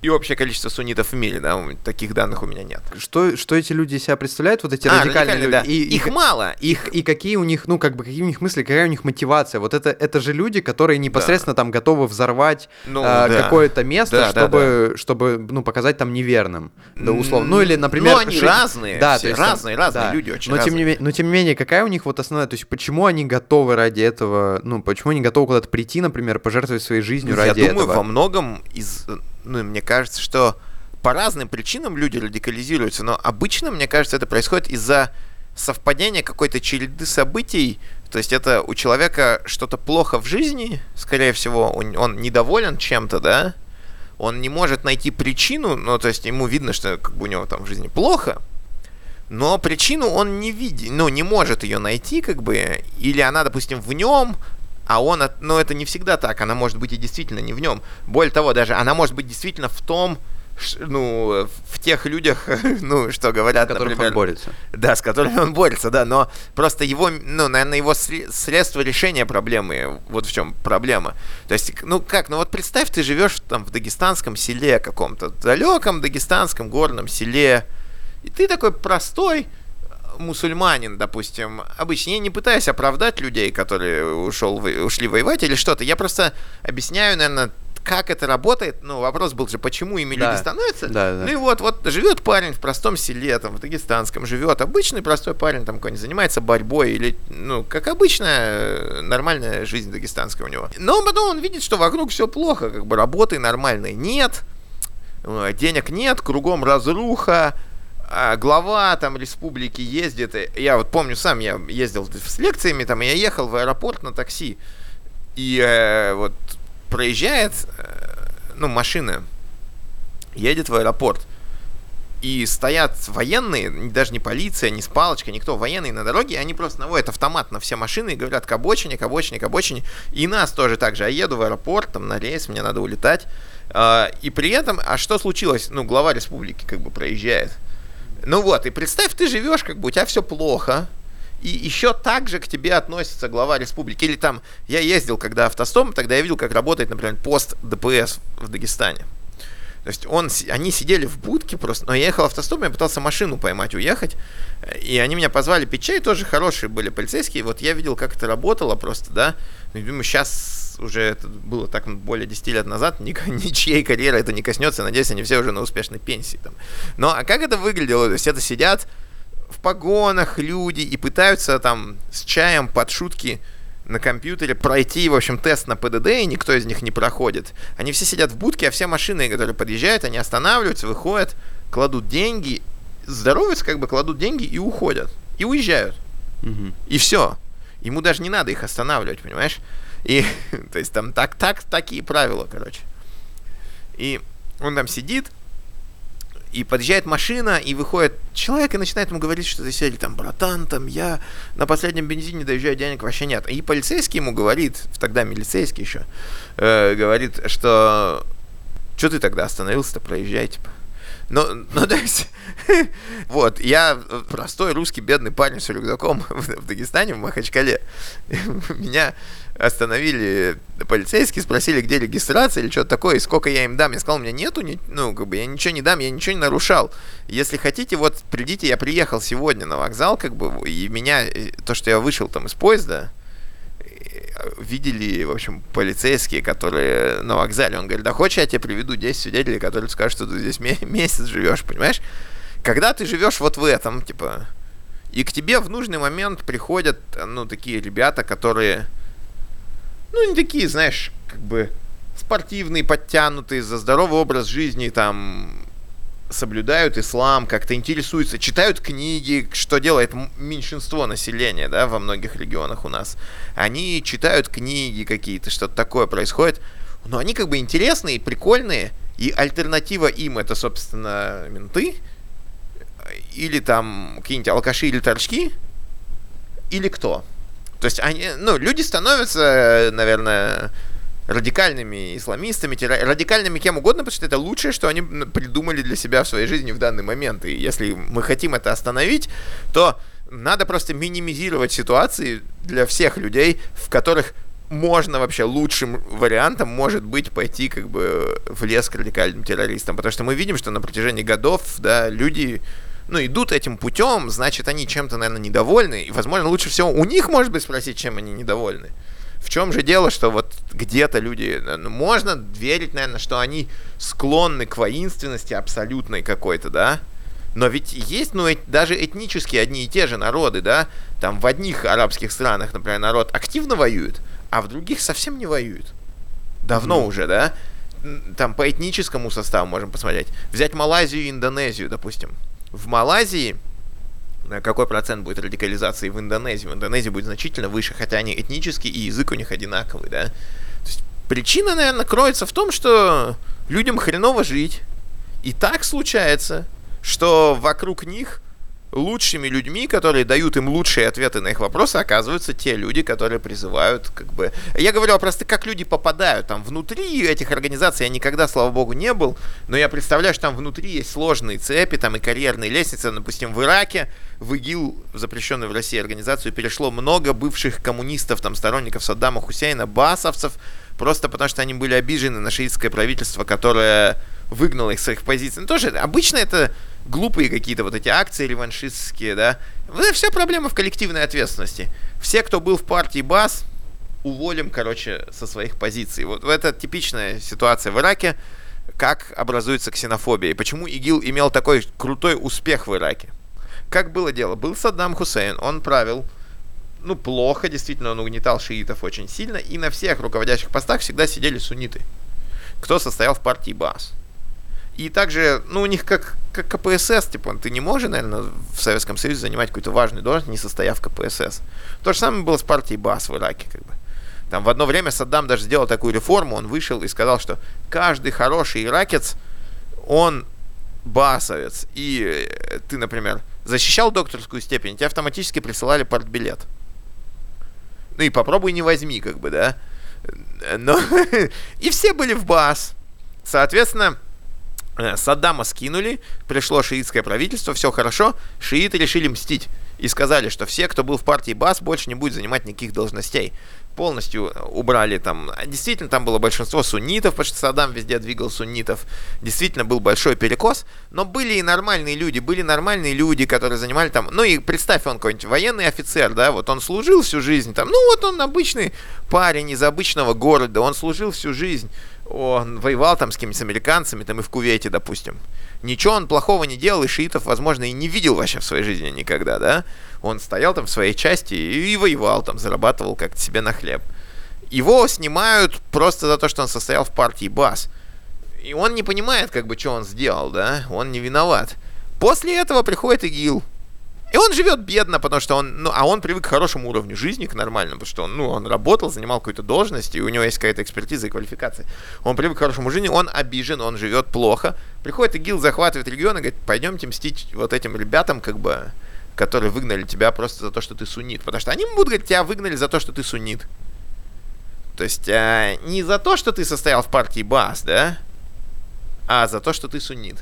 Speaker 3: и общее количество суннитов в мире, да, таких данных у меня нет.
Speaker 2: Что, что эти люди из себя представляют, вот эти
Speaker 3: А,
Speaker 2: радикальные люди?
Speaker 3: да.
Speaker 2: И-
Speaker 3: Их
Speaker 2: ка-
Speaker 3: мало.
Speaker 2: Их, и какие у них, ну, как бы, какие у них мысли, какая у них мотивация? Вот это, это же люди, которые непосредственно там готовы взорвать
Speaker 3: Ну,
Speaker 2: а,
Speaker 3: да.
Speaker 2: какое-то место,
Speaker 3: Да, да,
Speaker 2: чтобы, чтобы, ну, показать там неверным, да, условно. Ну, или, например...
Speaker 3: Ну, они
Speaker 2: ши-
Speaker 3: разные,
Speaker 2: да,
Speaker 3: все
Speaker 2: то есть там-
Speaker 3: разные, разные
Speaker 2: да.
Speaker 3: люди, очень
Speaker 2: но, тем не,
Speaker 3: разные.
Speaker 2: ме- но, тем не менее, какая у них вот основная... То есть, почему они готовы ради этого, ну, почему они готовы куда-то прийти, например, пожертвовать своей жизнью
Speaker 3: Я
Speaker 2: ради
Speaker 3: думаю,
Speaker 2: этого?
Speaker 3: во многом из, ну, мне кажется, что по разным причинам люди радикализируются, но обычно, мне кажется, это происходит из-за совпадения какой-то череды событий. То есть это у человека что-то плохо в жизни, скорее всего, он, он недоволен чем-то, да? Он не может найти причину, ну, то есть ему видно, что как бы у него там в жизни плохо, но причину он не видит, ну, не может ее найти, как бы, или она, допустим, в нем, а он, от- ну, это не всегда так, она может быть и действительно не в нем. Более того, даже она может быть действительно в том, ну, в тех людях, ну, что говорят,
Speaker 2: с
Speaker 3: например,
Speaker 2: он борется.
Speaker 3: да, с которыми он борется, да, но просто его, ну, наверное, его сре- средство решения проблемы, вот в чем проблема. То есть, ну как, ну вот представь, ты живешь там в дагестанском селе каком-то, далеком дагестанском горном селе, и ты такой простой мусульманин, допустим, обычно я не пытаюсь оправдать людей, которые ушел, ушли воевать или что-то, я просто объясняю, наверное, как это работает. Ну, вопрос был же, почему ими
Speaker 2: Да.
Speaker 3: люди становятся.
Speaker 2: Да, да.
Speaker 3: Ну и вот, вот живет парень в простом селе, там, в дагестанском, живет обычный простой парень, там, какой-нибудь, занимается борьбой, или, ну, как обычная э, нормальная жизнь дагестанская у него. Но потом он видит, что вокруг все плохо, как бы работы нормальной нет, э, денег нет, кругом разруха, глава там республики ездит. Я вот помню сам, я ездил с лекциями, там, я ехал в аэропорт на такси, и э, вот проезжает, э, ну, машина, едет в аэропорт, и стоят военные, даже не полиция, не с палочкой, никто, военные на дороге, они просто наводят автомат на все машины и говорят к обочине, к обочине, к обочине, и нас тоже так же, а я еду в аэропорт, там на рейс, мне надо улетать, А, и при этом, а что случилось? Ну, глава республики как бы проезжает. Ну вот, и представь, ты живешь, как бы у тебя все плохо, и еще так же к тебе относится глава республики. Или там, я ездил, когда автостом, тогда я видел, как работает, например, пост ДПС в Дагестане. То есть он, они сидели в будке просто, но я ехал автостопом, я пытался машину поймать, уехать, и они меня позвали пить чай, тоже хорошие были полицейские, вот я видел, как это работало просто, да, Ну, думаю, сейчас уже это было так более 10 лет назад, ни, ничьей карьеры это не коснется, надеюсь, они все уже на успешной пенсии там. Но а как это выглядело? То есть это сидят в погонах люди и пытаются там с чаем под шутки на компьютере пройти, в общем, тест на ПДД, и никто из них не проходит. Они все сидят в будке, а все машины, которые подъезжают, они останавливаются, выходят, кладут деньги, здороваются, как бы кладут деньги и уходят. И уезжают.
Speaker 2: Мгм.
Speaker 3: И все. Ему даже не надо их останавливать, понимаешь? И, то есть там так, так, такие правила, короче. И он там сидит, и подъезжает машина, и выходит человек и начинает ему говорить, что ты сидели там, братан, там я на последнем бензине доезжаю, денег вообще нет. И полицейский ему говорит, тогда милицейский еще, э, говорит, что что ты тогда остановился-то, проезжай, типа. Ну, ну, то есть, вот, я простой русский бедный парень с рюкзаком в, в Дагестане, в Махачкале. Меня остановили полицейские, спросили, где регистрация или что-то такое, и сколько я им дам. Я сказал, у меня нету, ни, ну, как бы, я ничего не дам, я ничего не нарушал. Если хотите, вот, придите, я приехал сегодня на вокзал, как бы, и меня, то, что я вышел там из поезда, видели, в общем, полицейские, которые на вокзале. Он говорит, да хочешь, я тебе приведу 10 свидетелей, которые скажут, что ты здесь месяц живешь, понимаешь? Когда ты живешь вот в этом, типа, и к тебе в нужный момент приходят, ну, такие ребята, которые, ну, не такие, знаешь, как бы спортивные, подтянутые, за здоровый образ жизни, там, соблюдают ислам, как-то интересуются, читают книги, что делает меньшинство населения, да, во многих регионах у нас. Они читают книги какие-то, что-то такое происходит, но они как бы интересные, прикольные, и альтернатива им это, собственно, менты, или там какие-нибудь алкаши или торчки, или кто. То есть они, ну, люди становятся, наверное, радикальными исламистами, радикальными кем угодно, потому что это лучшее, что они придумали для себя в своей жизни в данный момент. И если мы хотим это остановить, то надо просто минимизировать ситуации для всех людей, в которых можно вообще лучшим вариантом может быть пойти как бы в лес к радикальным террористам, потому что мы видим, что на протяжении годов, да, люди ну, идут этим путем, значит, они чем-то, наверное, недовольны, и, возможно, лучше всего у них, может быть, спросить, чем они недовольны. В чем же дело, что вот где-то люди... Ну, можно верить, наверное, что они склонны к воинственности абсолютной какой-то, да? Но ведь есть, ну, даже этнически одни и те же народы, да? Там в одних арабских странах, например, народ активно воюет, а в других совсем не воюет. Давно mm-hmm. уже, да? Там по этническому составу можем посмотреть. Взять Малайзию и Индонезию, допустим. В Малайзии какой процент будет радикализации в Индонезии. В Индонезии будет значительно выше, хотя они этнические и язык у них одинаковый, да. То есть причина, наверное, кроется в том, что людям хреново жить. И так случается, что вокруг них лучшими людьми, которые дают им лучшие ответы на их вопросы, оказываются те люди, которые призывают, как бы... Я говорю просто, как люди попадают. Там внутри этих организаций я никогда, слава богу, не был, но я представляю, что там внутри есть сложные цепи, там и карьерные лестницы. Допустим, в Ираке в ИГИЛ, запрещенную в России организацию, перешло много бывших коммунистов, там, сторонников Саддама Хусейна, басовцев, просто потому что они были обижены на шиитское правительство, которое выгнало их с своих позиций. Ну, тоже обычно это глупые какие-то вот эти акции реваншистские, да. Вся проблема в коллективной ответственности. Все, кто был в партии БАС, уволим, короче, со своих позиций. Вот это типичная ситуация в Ираке, как образуется ксенофобия, и почему ИГИЛ имел такой крутой успех в Ираке. Как было дело? Был Саддам Хусейн, он правил, ну, плохо, действительно, он угнетал шиитов очень сильно, и на всех руководящих постах всегда сидели сунниты, кто состоял в партии БАС. И также, ну, у них как, как КПСС, типа, ты не можешь, наверное, в Советском Союзе занимать какую-то важную должность, не состояв в КПСС. То же самое было с партией БАС в Ираке, как бы. Там в одно время Саддам даже сделал такую реформу, он вышел и сказал, что каждый хороший иракец, он басовец. И э, ты, например, защищал докторскую степень, тебе автоматически присылали партбилет. Ну и попробуй не возьми, как бы, да. Но... и все были в БАС. Соответственно, Э, Саддама скинули, пришло шиитское правительство, все хорошо, шииты решили мстить и сказали, что все, кто был в партии БАС, больше не будет занимать никаких должностей. Полностью убрали там, действительно там было большинство суннитов, потому что Саддам везде двигал суннитов, действительно был большой перекос, но были и нормальные люди, были нормальные люди, которые занимали там, ну и представь, он какой-нибудь военный офицер, да, вот он служил всю жизнь там, ну вот он обычный парень из обычного города, он служил всю жизнь, он воевал там с кем-нибудь американцами, там и в Кувейте, допустим. Ничего он плохого не делал, и шиитов, возможно, и не видел вообще в своей жизни никогда, да? Он стоял там в своей части и, и воевал, там, зарабатывал как-то себе на хлеб. Его снимают просто за то, что он состоял в партии БАС. И он не понимает, как бы, что он сделал, да? Он не виноват. После этого приходит ИГИЛ, и он живет бедно, потому что он, ну, а он привык к хорошему уровню жизни, к нормальному, потому что он, ну, он работал, занимал какую-то должность, и у него есть какая-то экспертиза и квалификация. Он привык к хорошему жизни, он обижен, он живет плохо. Приходит ИГИЛ, захватывает регион и говорит, пойдемте мстить вот этим ребятам, как бы, которые выгнали тебя просто за то, что ты суннит. Потому что они будут говорить, тебя выгнали за то, что ты суннит. То есть, а, не за то, что ты состоял в партии БАС, да, а за то, что ты суннит.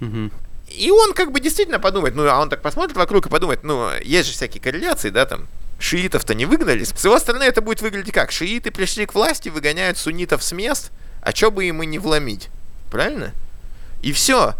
Speaker 2: Мгм.
Speaker 3: И он как бы действительно подумает, ну, а он так посмотрит вокруг и подумает, ну, есть же всякие корреляции, да, там, шиитов-то не выгнали. С его стороны это будет выглядеть как? Шииты пришли к власти, выгоняют суннитов с мест, а чё бы им и не вломить? Правильно? И все.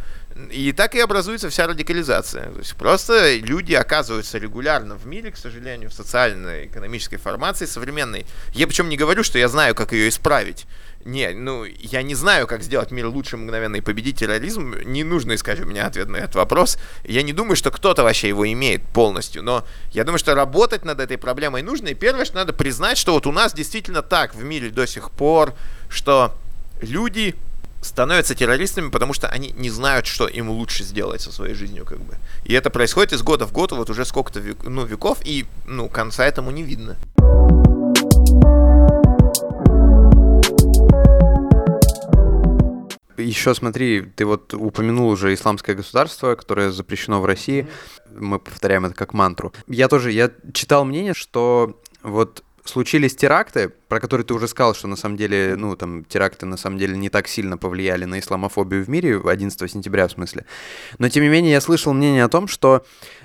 Speaker 3: И так и образуется вся радикализация. То есть просто люди оказываются регулярно в мире, к сожалению, в социально-экономической формации современной. Я причем не говорю, что я знаю, как ее исправить. Не, ну, я не знаю, как сделать мир лучше мгновенно и победить терроризм. Не нужно искать у меня ответ на этот вопрос. Я не думаю, что кто-то вообще его имеет полностью. Но я думаю, что работать над этой проблемой нужно. И первое, что надо признать, что вот у нас действительно так в мире до сих пор, что люди становятся террористами, потому что они не знают, что им лучше сделать со своей жизнью, как бы. И это происходит из года в год, вот уже сколько-то век, ну, веков, и, ну, конца этому не видно.
Speaker 2: Еще смотри, ты вот упомянул уже исламское государство, которое запрещено в России. Мы повторяем это как мантру. Я тоже, я читал мнение, что вот случились теракты, про которые ты уже сказал, что на самом деле, ну, там, теракты на самом деле не так сильно повлияли на исламофобию в мире, 11 сентября в смысле. Но, тем не менее, я слышал мнение о том, что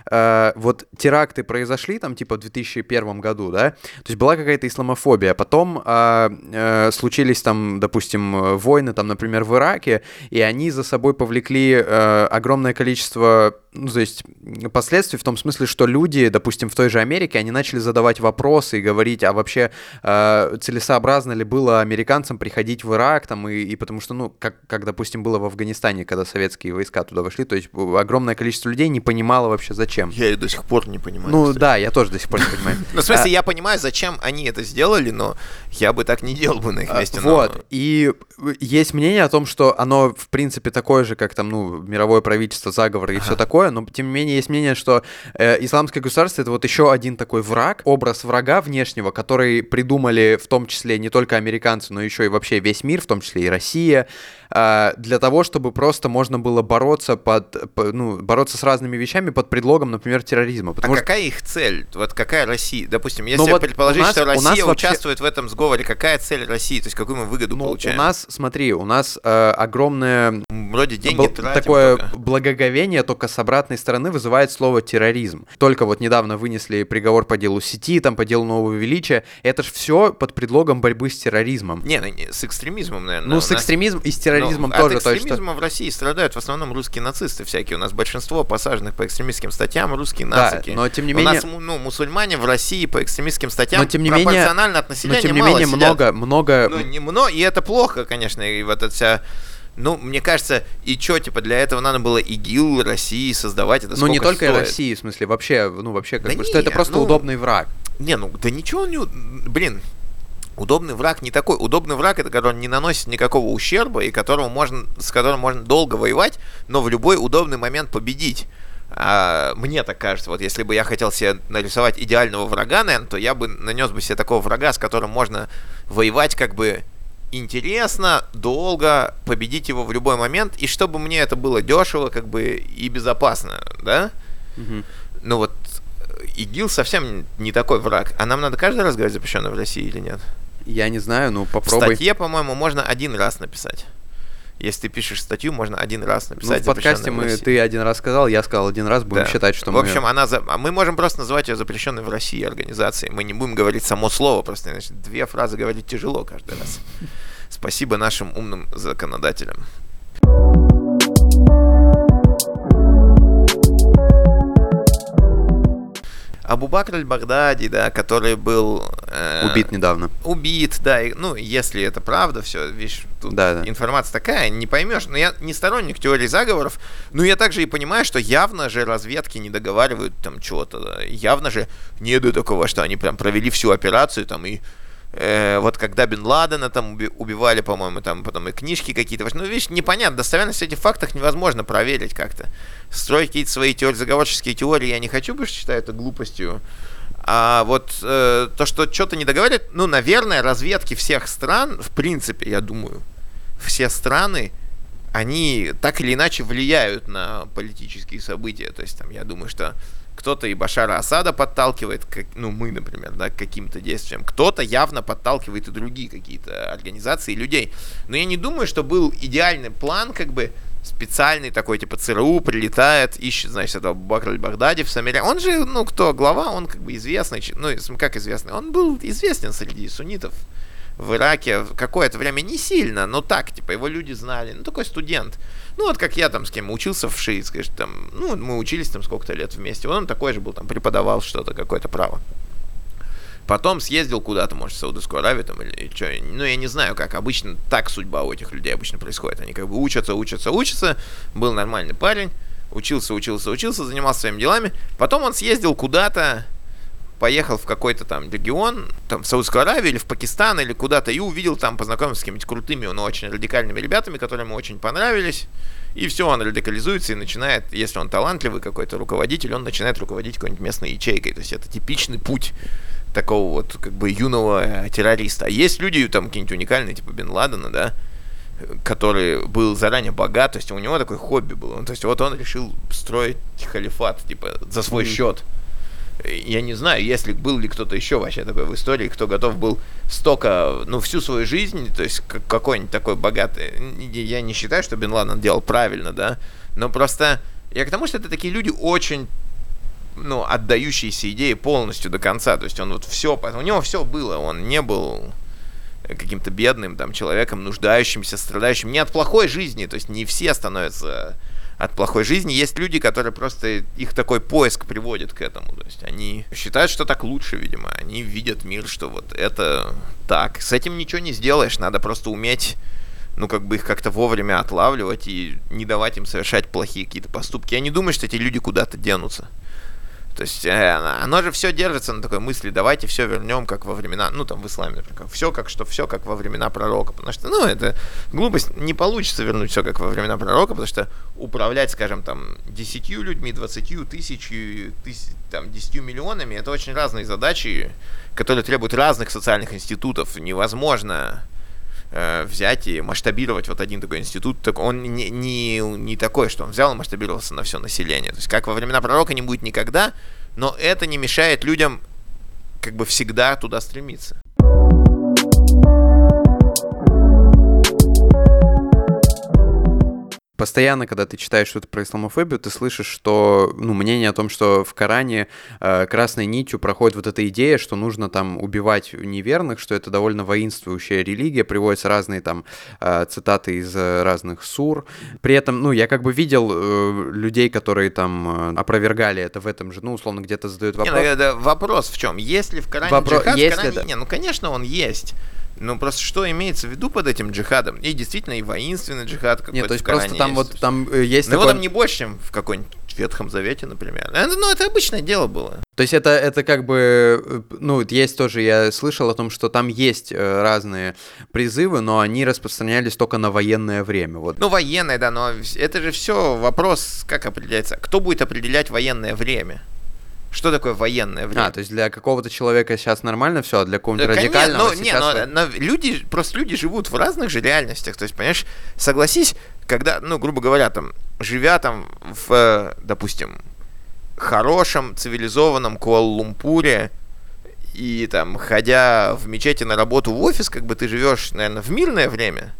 Speaker 2: э, вот теракты произошли там, типа, в 2001 году, да, то есть была какая-то исламофобия, потом э, э, случились там, допустим, войны, там, например, в Ираке, и они за собой повлекли э, огромное количество, ну, то есть последствий в том смысле, что люди, допустим, в той же Америке, они начали задавать вопросы и говорить, а вообще э, целесообразно ли было американцам приходить в Ирак, там, и, и потому что, ну, как, как, допустим, было в Афганистане, когда советские войска туда вошли, то есть огромное количество людей не понимало вообще зачем.
Speaker 3: Я и до сих пор не понимаю.
Speaker 2: Ну
Speaker 3: кстати.
Speaker 2: да, я тоже до сих пор не понимаю.
Speaker 3: Ну, в смысле, я понимаю, зачем они это сделали, но я бы так не делал бы на их месте. но-
Speaker 2: Вот, и есть мнение о том, что оно, в принципе, такое же, как там, ну, мировое правительство, заговор и все такое, но, тем не менее, есть мнение, что э, исламское государство — это вот еще один такой враг, образ врага внешнего, который придумали в том числе не только американцы, но еще и вообще весь мир, в том числе и Россия, э, для того, чтобы просто можно было бороться под, по- ну, бороться с разными вещами под предлогом, например, терроризма.
Speaker 3: А
Speaker 2: Потому что
Speaker 3: какая их цель? Вот какая Россия? Допустим, если
Speaker 2: Ну вот
Speaker 3: предположить,
Speaker 2: нас-
Speaker 3: что Россия
Speaker 2: вообще-
Speaker 3: участвует в этом сговоре, какая цель России? То есть какую мы выгоду
Speaker 2: ну,
Speaker 3: получаем?
Speaker 2: у нас, смотри, у нас э, огромное
Speaker 3: Вроде деньги
Speaker 2: Бл- такое
Speaker 3: только.
Speaker 2: благоговение только с обратной стороны вызывает слово терроризм. Только вот недавно вынесли приговор по делу сети, там по делу нового величия. Это же все под предлогом борьбы с терроризмом.
Speaker 3: Не, ну, не, с экстремизмом, наверное.
Speaker 2: ну,
Speaker 3: У
Speaker 2: с
Speaker 3: нас-
Speaker 2: экстремизмом и с терроризмом
Speaker 3: Ну,
Speaker 2: тоже.
Speaker 3: От
Speaker 2: то есть, что-
Speaker 3: экстремизма в России страдают в основном русские нацисты всякие. У нас большинство посаженных по экстремистским статьям русские
Speaker 2: Да,
Speaker 3: нацики.
Speaker 2: но тем не
Speaker 3: У
Speaker 2: менее-
Speaker 3: нас, му- ну, мусульмане в России по экстремистским статьям
Speaker 2: Но тем не менее-
Speaker 3: пропорционально от
Speaker 2: Но
Speaker 3: населения
Speaker 2: тем не менее
Speaker 3: сидят.
Speaker 2: много, много...
Speaker 3: Ну, не мно, и это плохо, конечно, и вот эта вся... Ну, мне кажется, и чё, типа, для этого надо было ИГИЛ России создавать, это
Speaker 2: ну, не только
Speaker 3: стоит?
Speaker 2: России, в смысле, вообще, ну, вообще, как
Speaker 3: Да
Speaker 2: бы, что это
Speaker 3: не,
Speaker 2: просто
Speaker 3: ну,
Speaker 2: удобный враг.
Speaker 3: Не, ну, да ничего не... у- Блин, удобный враг не такой. Удобный враг это который не наносит никакого ущерба и которого можно, с которым можно долго воевать, но в любой удобный момент победить. А, мне так кажется, вот если бы я хотел себе нарисовать идеального врага, наверное, то я бы нанес бы себе такого врага, с которым можно воевать как бы интересно, долго, победить его в любой момент, и чтобы мне это было дешево, как бы и безопасно, да?
Speaker 2: Мгм.
Speaker 3: Ну вот ИГИЛ совсем не такой враг. А нам надо каждый раз говорить запрещенный в России или нет?
Speaker 2: Я не знаю, ну,
Speaker 3: В
Speaker 2: попробуй.
Speaker 3: статье, по-моему, можно один раз написать. Если ты пишешь статью, можно один раз
Speaker 2: Ну,
Speaker 3: написать
Speaker 2: в подкасте
Speaker 3: в
Speaker 2: мы, ты один раз сказал, я сказал один раз, будем
Speaker 3: Да.
Speaker 2: считать, что
Speaker 3: в
Speaker 2: мы...
Speaker 3: общем, она за... а мы можем просто называть ее запрещенной в России организацией. Мы не будем говорить само слово, просто иначе две фразы говорить тяжело каждый раз. Спасибо нашим умным законодателям. Абу-Бакр аль-Багдади, да, который был... э,
Speaker 2: Убит недавно.
Speaker 3: убит, да, и, ну, если это правда, все, видишь, тут
Speaker 2: Да, да.
Speaker 3: информация такая, не поймешь, но я не сторонник теории заговоров, но я также и понимаю, что явно же разведки не договаривают там чего-то, да, явно же нету такого, что они прям провели всю операцию там и э, вот когда Бен Ладена там уби- убивали, по-моему, там потом и книжки какие-то, ну, видишь, непонятно, достоверность этих фактов невозможно проверить как-то. Строить какие-то свои теории, заговорческие теории я не хочу, потому что считаю это глупостью. А вот э, то, что что-то не договаривают, ну, наверное, разведки всех стран, в принципе, я думаю, все страны, они так или иначе влияют на политические события. То есть, там, я думаю, что кто-то и Башара Асада подталкивает, как, ну, мы, например, да, к каким-то действиям. Кто-то явно подталкивает и другие какие-то организации, и людей. Но я не думаю, что был идеальный план, как бы, специальный такой, типа ЦРУ, прилетает, ищет, значит, этого Бакр Багдади в Самире. Он же, ну, кто глава, он как бы известный, ну, как известный, он был известен среди суннитов в Ираке какое-то время не сильно, но так, типа, его люди знали. Ну, такой студент. Ну, вот как я там с кем учился в ШИИ, скажешь, там, ну, мы учились там сколько-то лет вместе. Он такой же был, там, преподавал что-то, какое-то право. Потом съездил куда-то, может, в Саудовскую Аравию там или что. Ну, я не знаю, как. Обычно так судьба у этих людей обычно происходит. Они как бы учатся, учатся, учатся. Был нормальный парень. Учился, учился, учился, занимался своими делами. Потом он съездил куда-то, поехал в какой-то там регион, там в Саудовскую Аравию или в Пакистан или куда-то, и увидел там, познакомился с какими-то крутыми, но очень радикальными ребятами, которые ему очень понравились. И все, он радикализуется и начинает, если он талантливый какой-то руководитель, он начинает руководить какой-нибудь местной ячейкой. То есть это типичный путь такого вот как бы юного э, террориста. А есть люди там какие-нибудь уникальные, типа Бен Ладена, да, который был заранее богат, то есть у него такое хобби было. То есть вот он решил строить халифат, типа, за свой mm-hmm. счет я не знаю, если был ли кто-то еще вообще такой в истории, кто готов был столько, ну, всю свою жизнь, то есть какой-нибудь такой богатый. Я не считаю, что Бен Ладен делал правильно, да, но просто я к тому, что это такие люди очень ну, отдающиеся идеи полностью до конца. То есть он вот все, у него все было, он не был каким-то бедным там человеком, нуждающимся, страдающим. Не от плохой жизни, то есть не все становятся от плохой жизни. Есть люди, которые просто их такой поиск приводит к этому. То есть они считают, что так лучше, видимо. Они видят мир, что вот это так. С этим ничего не сделаешь, надо просто уметь ну, как бы их как-то вовремя отлавливать и не давать им совершать плохие какие-то поступки. Я не думаю, что эти люди куда-то денутся. То есть э, оно же все держится на такой мысли, давайте все вернем, как во времена, ну там в исламе, например, все как что все как во времена пророка, потому что, ну это глупость, не получится вернуть все как во времена пророка, потому что управлять, скажем, там десятью людьми, двадцатью тысячью, тысяч, там десятью миллионами, это очень разные задачи, которые требуют разных социальных институтов, невозможно э, взять и масштабировать вот один такой институт, так он не, не, не такой, что он взял и масштабировался на все население. То есть как во времена пророка не будет никогда, но это не мешает людям как бы всегда туда стремиться.
Speaker 2: Постоянно, когда ты читаешь что-то про исламофобию, ты слышишь, что, ну, мнение о том, что в Коране э, красной нитью проходит вот эта идея, что нужно там убивать неверных, что это довольно воинствующая религия, приводятся разные там э, цитаты из разных сур. При этом, ну, я как бы видел э, людей, которые там э, опровергали это в этом же, ну, условно, где-то задают вопрос. Не,
Speaker 3: ну, вопрос в чем? Есть ли в Коране Вопро... джихад? Есть в Коране... это... Не, ну, конечно, он есть. Ну, просто что имеется в виду под этим джихадом? И действительно, и воинственный джихад какой-то
Speaker 2: Нет, то есть просто там есть. вот там э, есть
Speaker 3: Ну, такой... его там не больше, чем в какой-нибудь Ветхом Завете, например. Это, ну, это обычное дело было.
Speaker 2: То есть это, это как бы, э, ну, есть тоже, я слышал о том, что там есть э, разные призывы, но они распространялись только на военное время. Вот.
Speaker 3: Ну, военное, да, но это же все вопрос, как определяется. Кто будет определять военное время? Что такое военное время?
Speaker 2: А, то есть для какого-то человека сейчас нормально все, а для какого-нибудь да, радикального
Speaker 3: конечно, ну, не, но, но люди, просто люди живут в разных же реальностях. То есть, понимаешь, согласись, когда, ну, грубо говоря, там, живя там в, допустим, хорошем, цивилизованном Куала-Лумпуре, и там, ходя в мечети на работу в офис, как бы ты живешь, наверное, в мирное время,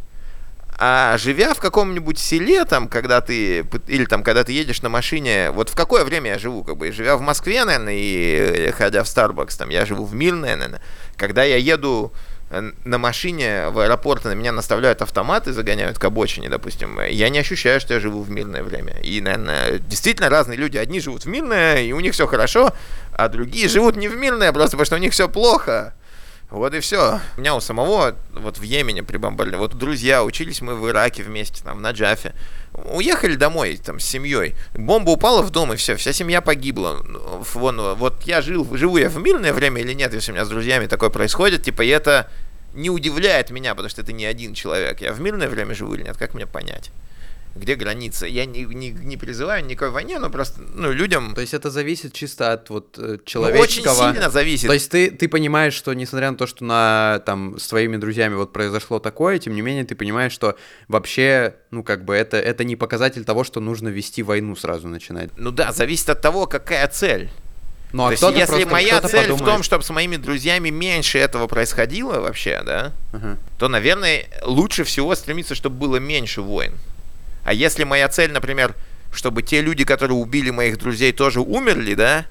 Speaker 3: а живя в каком-нибудь селе, там, когда ты, или там, когда ты едешь на машине, вот в какое время я живу, как бы, живя в Москве, наверное, и э, ходя в Starbucks, там, я живу в мирное, наверное, когда я еду э, на машине в аэропорт, на меня наставляют автоматы, загоняют к обочине, допустим, я не ощущаю, что я живу в мирное время. И, наверное, действительно разные люди. Одни живут в мирное, и у них все хорошо, а другие живут не в мирное, просто потому что у них все плохо. Вот и все. У меня у самого, вот в Йемене при бомбардировке, вот друзья, учились мы в Ираке вместе, там, на Джафе. Уехали домой, там, с семьей. Бомба упала в дом, и все, вся семья погибла. Вон, вот я жил, живу я в мирное время или нет, если у меня с друзьями такое происходит, типа, и это не удивляет меня, потому что это не один человек. Я в мирное время живу или нет, как мне понять? Где граница. Я не, не, не призываю никакой войне, но просто ну, людям...
Speaker 2: То есть это зависит чисто от вот человеческого...
Speaker 3: Ну, очень сильно зависит.
Speaker 2: То есть ты, ты понимаешь, что несмотря на то, что на, там, с твоими друзьями вот произошло такое, тем не менее ты понимаешь, что вообще, ну как бы это, это не показатель того, что нужно вести войну сразу начинать.
Speaker 3: Ну да, зависит от того, какая цель. Ну, а То есть, если моя цель подумает... в том, чтобы с моими друзьями меньше этого происходило вообще, да, uh-huh. то, наверное, лучше всего стремиться, чтобы было меньше войн. А если моя цель, например, чтобы те люди, которые убили моих друзей, тоже умерли, да,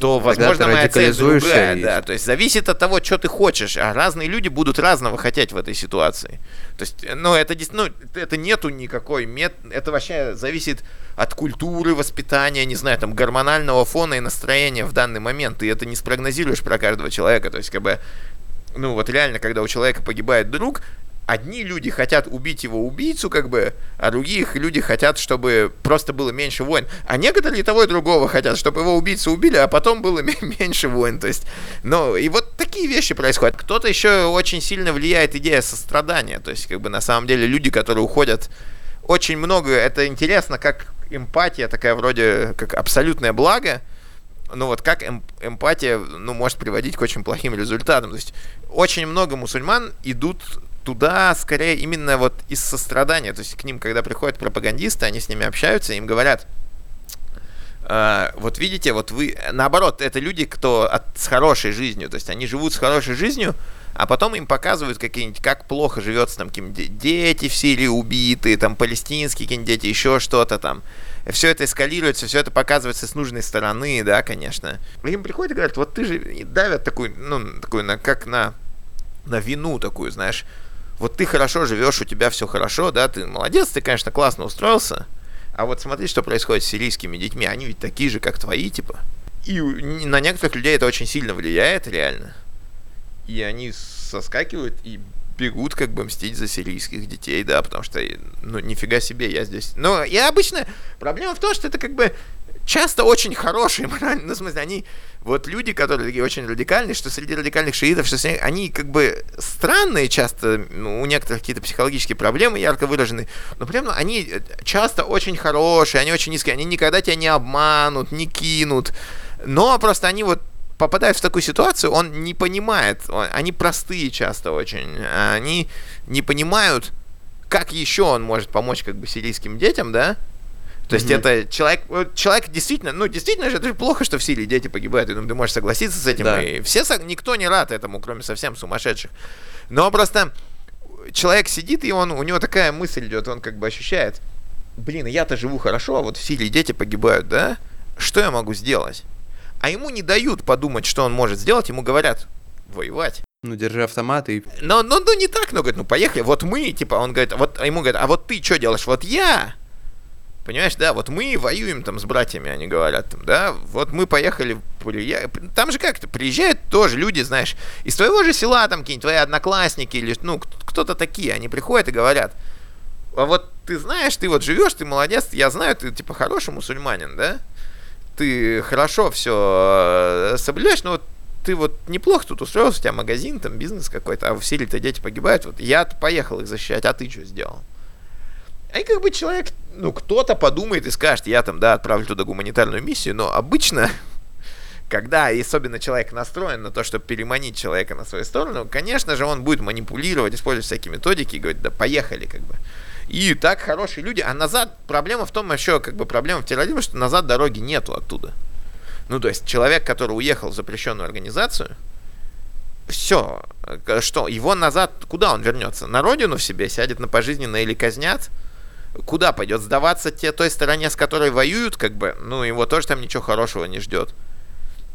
Speaker 3: то, возможно, моя цель другая, и... да. То есть зависит от того, что ты хочешь, а разные люди будут разного хотеть в этой ситуации. То есть, ну, это, ну, это нету никакой мет... Это вообще зависит от культуры, воспитания, не знаю, там, гормонального фона и настроения в данный момент. Ты это не спрогнозируешь про каждого человека. То есть, как бы, ну, вот реально, когда у человека погибает друг, одни люди хотят убить его убийцу, как бы, а других люди хотят, чтобы просто было меньше войн. А некоторые того и другого хотят, чтобы его убийцу убили, а потом было меньше войн. То есть, ну, и вот такие вещи происходят. Кто-то еще очень сильно влияет идея сострадания. То есть, как бы, на самом деле, люди, которые уходят, очень много, это интересно, как эмпатия такая вроде, как абсолютное благо, ну вот как эм, эмпатия, ну, может приводить к очень плохим результатам. То есть очень много мусульман идут туда скорее именно вот из сострадания. То есть к ним, когда приходят пропагандисты, они с ними общаются, им говорят, Uh, вот видите, вот вы, наоборот, это люди, кто от, с хорошей жизнью, то есть они живут с хорошей жизнью, а потом им показывают какие-нибудь, как плохо живется там какие-нибудь дети в Сирии убитые, там палестинские какие-нибудь дети, еще что-то там. Все это эскалируется, все это показывается с нужной стороны, да, конечно. Им приходят и говорят, вот ты же и давят такую, ну, такую, на, как на, на вину такую, знаешь, вот ты хорошо живешь, у тебя все хорошо, да, ты молодец, ты, конечно, классно устроился, а вот смотри, что происходит с сирийскими детьми, они ведь такие же, как твои, типа. И на некоторых людей это очень сильно влияет, реально. И они соскакивают и бегут как бы мстить за сирийских детей, да, потому что, ну, нифига себе, я здесь... Ну, и обычно проблема в том, что это как бы часто очень хорошие морально, ну, в смысле, они, вот люди, которые такие очень радикальные, что среди радикальных шиитов, что они как бы странные часто, ну, у некоторых какие-то психологические проблемы ярко выражены, но при этом они часто очень хорошие, они очень низкие, они никогда тебя не обманут, не кинут, но просто они вот попадают в такую ситуацию, он не понимает, они простые часто очень, они не понимают, как еще он может помочь как бы сирийским детям, да, то есть mm-hmm. это человек, человек действительно, ну действительно же это же плохо, что в Сирии дети погибают. Я думаю, ты можешь согласиться с этим. Да. И все, никто не рад этому, кроме совсем сумасшедших. Но просто человек сидит и он, у него такая мысль идет, он как бы ощущает, блин, я-то живу хорошо, а вот в Сирии дети погибают, да? Что я могу сделать? А ему не дают подумать, что он может сделать, ему говорят, воевать.
Speaker 2: Ну, держи автомат и...
Speaker 3: Но, но, ну, не так, но, говорит, ну, поехали, вот мы, типа, он говорит, вот, а ему говорят, а вот ты что делаешь? Вот я Понимаешь, да, вот мы воюем там с братьями, они говорят, там, да, вот мы поехали, там же как-то приезжают тоже люди, знаешь, из твоего же села, там какие-нибудь твои одноклассники или, ну, кто-то такие, они приходят и говорят, а вот ты знаешь, ты вот живешь, ты молодец, я знаю, ты типа хороший мусульманин, да, ты хорошо все э, соблюдаешь, но вот ты вот неплохо тут устроился, у тебя магазин, там бизнес какой-то, а в Сирии-то дети погибают, вот я поехал их защищать, а ты что сделал? И как бы человек, ну, кто-то подумает и скажет, я там, да, отправлю туда гуманитарную миссию, но обычно, когда особенно человек настроен на то, чтобы переманить человека на свою сторону, конечно же, он будет манипулировать, использовать всякие методики и говорить, да, поехали, как бы. И так хорошие люди, а назад, проблема в том еще, как бы, проблема в терроризме, что назад дороги нету оттуда. Ну, то есть, человек, который уехал в запрещенную организацию, все, э, что, его назад, куда он вернется? На родину в себе сядет на пожизненно или казнят? Куда пойдет? Сдаваться те, той стороне, с которой воюют, как бы, ну, его тоже там ничего хорошего не ждет.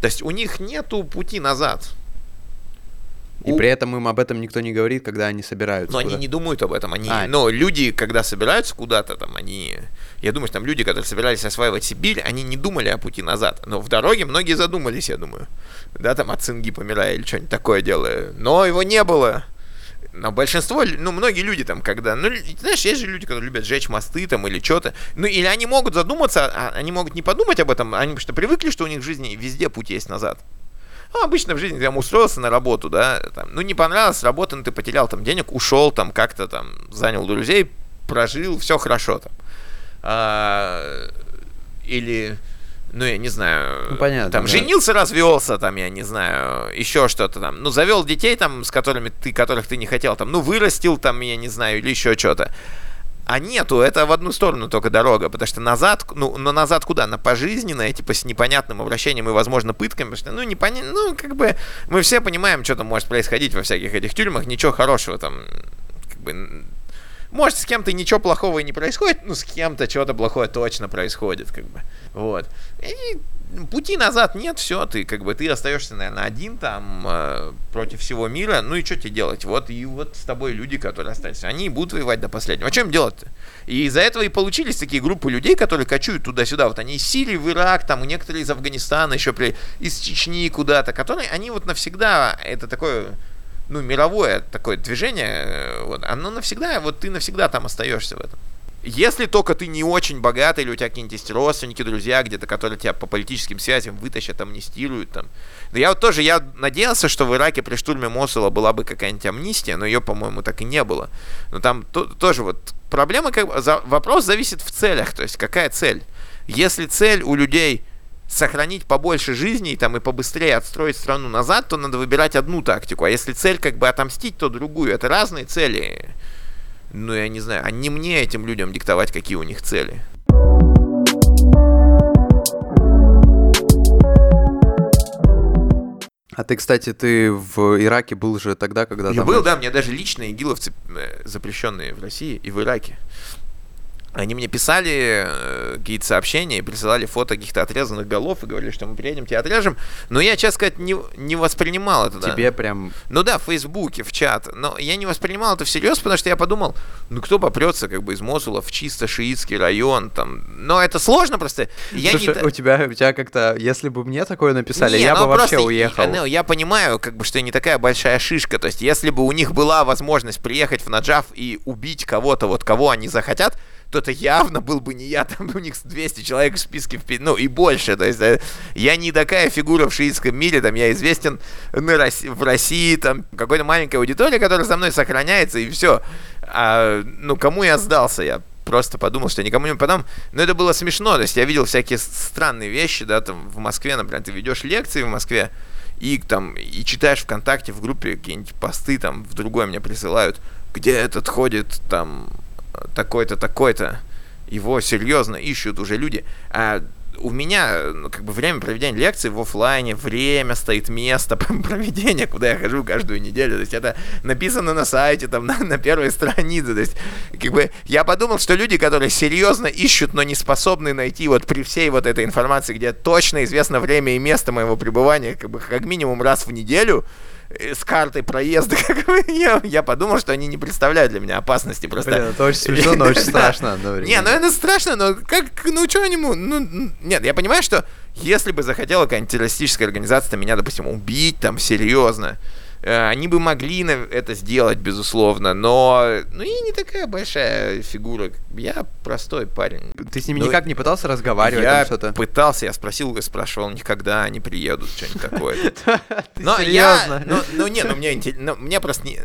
Speaker 3: То есть у них нету пути назад.
Speaker 2: И у... при этом им об этом никто не говорит, когда они собираются.
Speaker 3: Но они не думают об этом. Они, а. но люди, когда собираются куда-то, там, они, я думаю, что там люди, которые собирались осваивать Сибирь, они не думали о пути назад. Но в дороге многие задумались, я думаю. Да, там от цинги помирая или что-нибудь такое делая. Но его не было. Но большинство, ну, многие люди там, когда, ну, знаешь, есть же люди, которые любят сжечь мосты там или что-то, ну, или они могут задуматься, а они могут не подумать об этом, они что привыкли, что у них в жизни везде путь есть назад. Ну, обычно в жизни там устроился на работу, да, там, ну, не понравилась работа, ну, ты потерял там денег, ушел там как-то там, занял друзей, прожил, все хорошо там. А, или ну, я не знаю,
Speaker 2: ну, понятно,
Speaker 3: там,
Speaker 2: да.
Speaker 3: женился, развелся, там, я не знаю, еще что-то там, ну, завел детей, там, с которыми ты, которых ты не хотел, там, ну, вырастил, там, я не знаю, или еще что-то. А нету, это в одну сторону только дорога, потому что назад, ну, но назад куда? На пожизненное, типа, с непонятным обращением и, возможно, пытками, потому что, ну, непонятно, ну, как бы, мы все понимаем, что там может происходить во всяких этих тюрьмах, ничего хорошего там, как бы, Может, с кем-то ничего плохого и не происходит, но с кем-то что-то плохое точно происходит, как бы. Вот. И пути назад нет, все, ты как бы ты остаешься, наверное, один там э, против всего мира. Ну и что тебе делать? Вот и вот с тобой люди, которые остались, они будут воевать до последнего. А чем делать-то? И из-за этого и получились такие группы людей, которые кочуют туда-сюда. Вот они из Сирии в Ирак, там некоторые из Афганистана, еще при, из Чечни куда-то, которые, они вот навсегда, это такое ну, мировое такое движение, э, вот, оно навсегда, вот ты навсегда там остаешься в этом. Если только ты не очень богатый, или у тебя какие-нибудь родственники, друзья где-то, которые тебя по политическим связям вытащат, амнистируют там. Да я вот тоже, я надеялся, что в Ираке при штурме Мосула была бы какая-нибудь амнистия, но ее, по-моему, так и не было. Но там то, тоже вот проблема, как за, вопрос зависит в целях, то есть какая цель. Если цель у людей сохранить побольше жизней там и побыстрее отстроить страну назад, то надо выбирать одну тактику. А если цель как бы отомстить, то другую. Это разные цели ну, я не знаю, а не мне этим людям диктовать, какие у них цели.
Speaker 2: А ты, кстати, ты в Ираке был же тогда, когда
Speaker 3: Я был, да, мне даже лично игиловцы, э, запрещенные в России и в Ираке. Они мне писали э, какие-то сообщения и присылали фото каких-то отрезанных голов и говорили, что мы приедем, тебя отрежем. Но я, честно сказать, не, не воспринимал это.
Speaker 2: Тебе да. прям...
Speaker 3: Ну да, в Фейсбуке, в чат. Но я не воспринимал это всерьез, потому что я подумал, ну кто попрется как бы из Мосула в чисто шиитский район там. Но это сложно просто. Я
Speaker 2: Слушай,
Speaker 3: не...
Speaker 2: у тебя, у тебя как-то, если бы мне такое написали, не, я ну, бы вообще уехал.
Speaker 3: Ну, я понимаю, как бы, что не такая большая шишка. То есть, если бы у них была возможность приехать в Наджав и убить кого-то, вот кого они захотят, то это явно был бы не я, там у них 200 человек в списке, ну и больше, то есть я не такая фигура в шиитском мире, там я известен на России, в России, там какой-то маленькая аудитория, которая со мной сохраняется, и все. А, ну, кому я сдался, я просто подумал, что никому не подам. Но это было смешно, то есть я видел всякие странные вещи, да, там в Москве, например, ты ведешь лекции в Москве, и там, и читаешь ВКонтакте в группе какие-нибудь посты, там, в другое мне присылают, где этот ходит, там, такой-то, такой-то, его серьезно ищут уже люди. А у меня, ну, как бы, время проведения лекций в офлайне, время стоит, место проведения, куда я хожу каждую неделю. То есть это написано на сайте, там, на, на первой странице. То есть, как бы, я подумал, что люди, которые серьезно ищут, но не способны найти вот при всей вот этой информации, где точно известно время и место моего пребывания, как бы, как минимум раз в неделю, с картой проезда, как бы, я, я подумал, что они не представляют для меня опасности просто. Блин,
Speaker 2: это очень смешно, но очень страшно
Speaker 3: Не, ну это страшно, но как, ну что нибудь ну, нет, я понимаю, что если бы захотела какая-нибудь террористическая организация меня, допустим, убить там серьезно, Э, они бы могли это сделать, безусловно, но ну и не такая большая фигура. Я простой парень.
Speaker 2: Ты с ними ну, никак не пытался разговаривать? Я
Speaker 3: что-то? пытался, я спросил, спрашивал них, когда они приедут, что-нибудь такое. Но я, ну, ну не, ну мне, ну, мне просто не,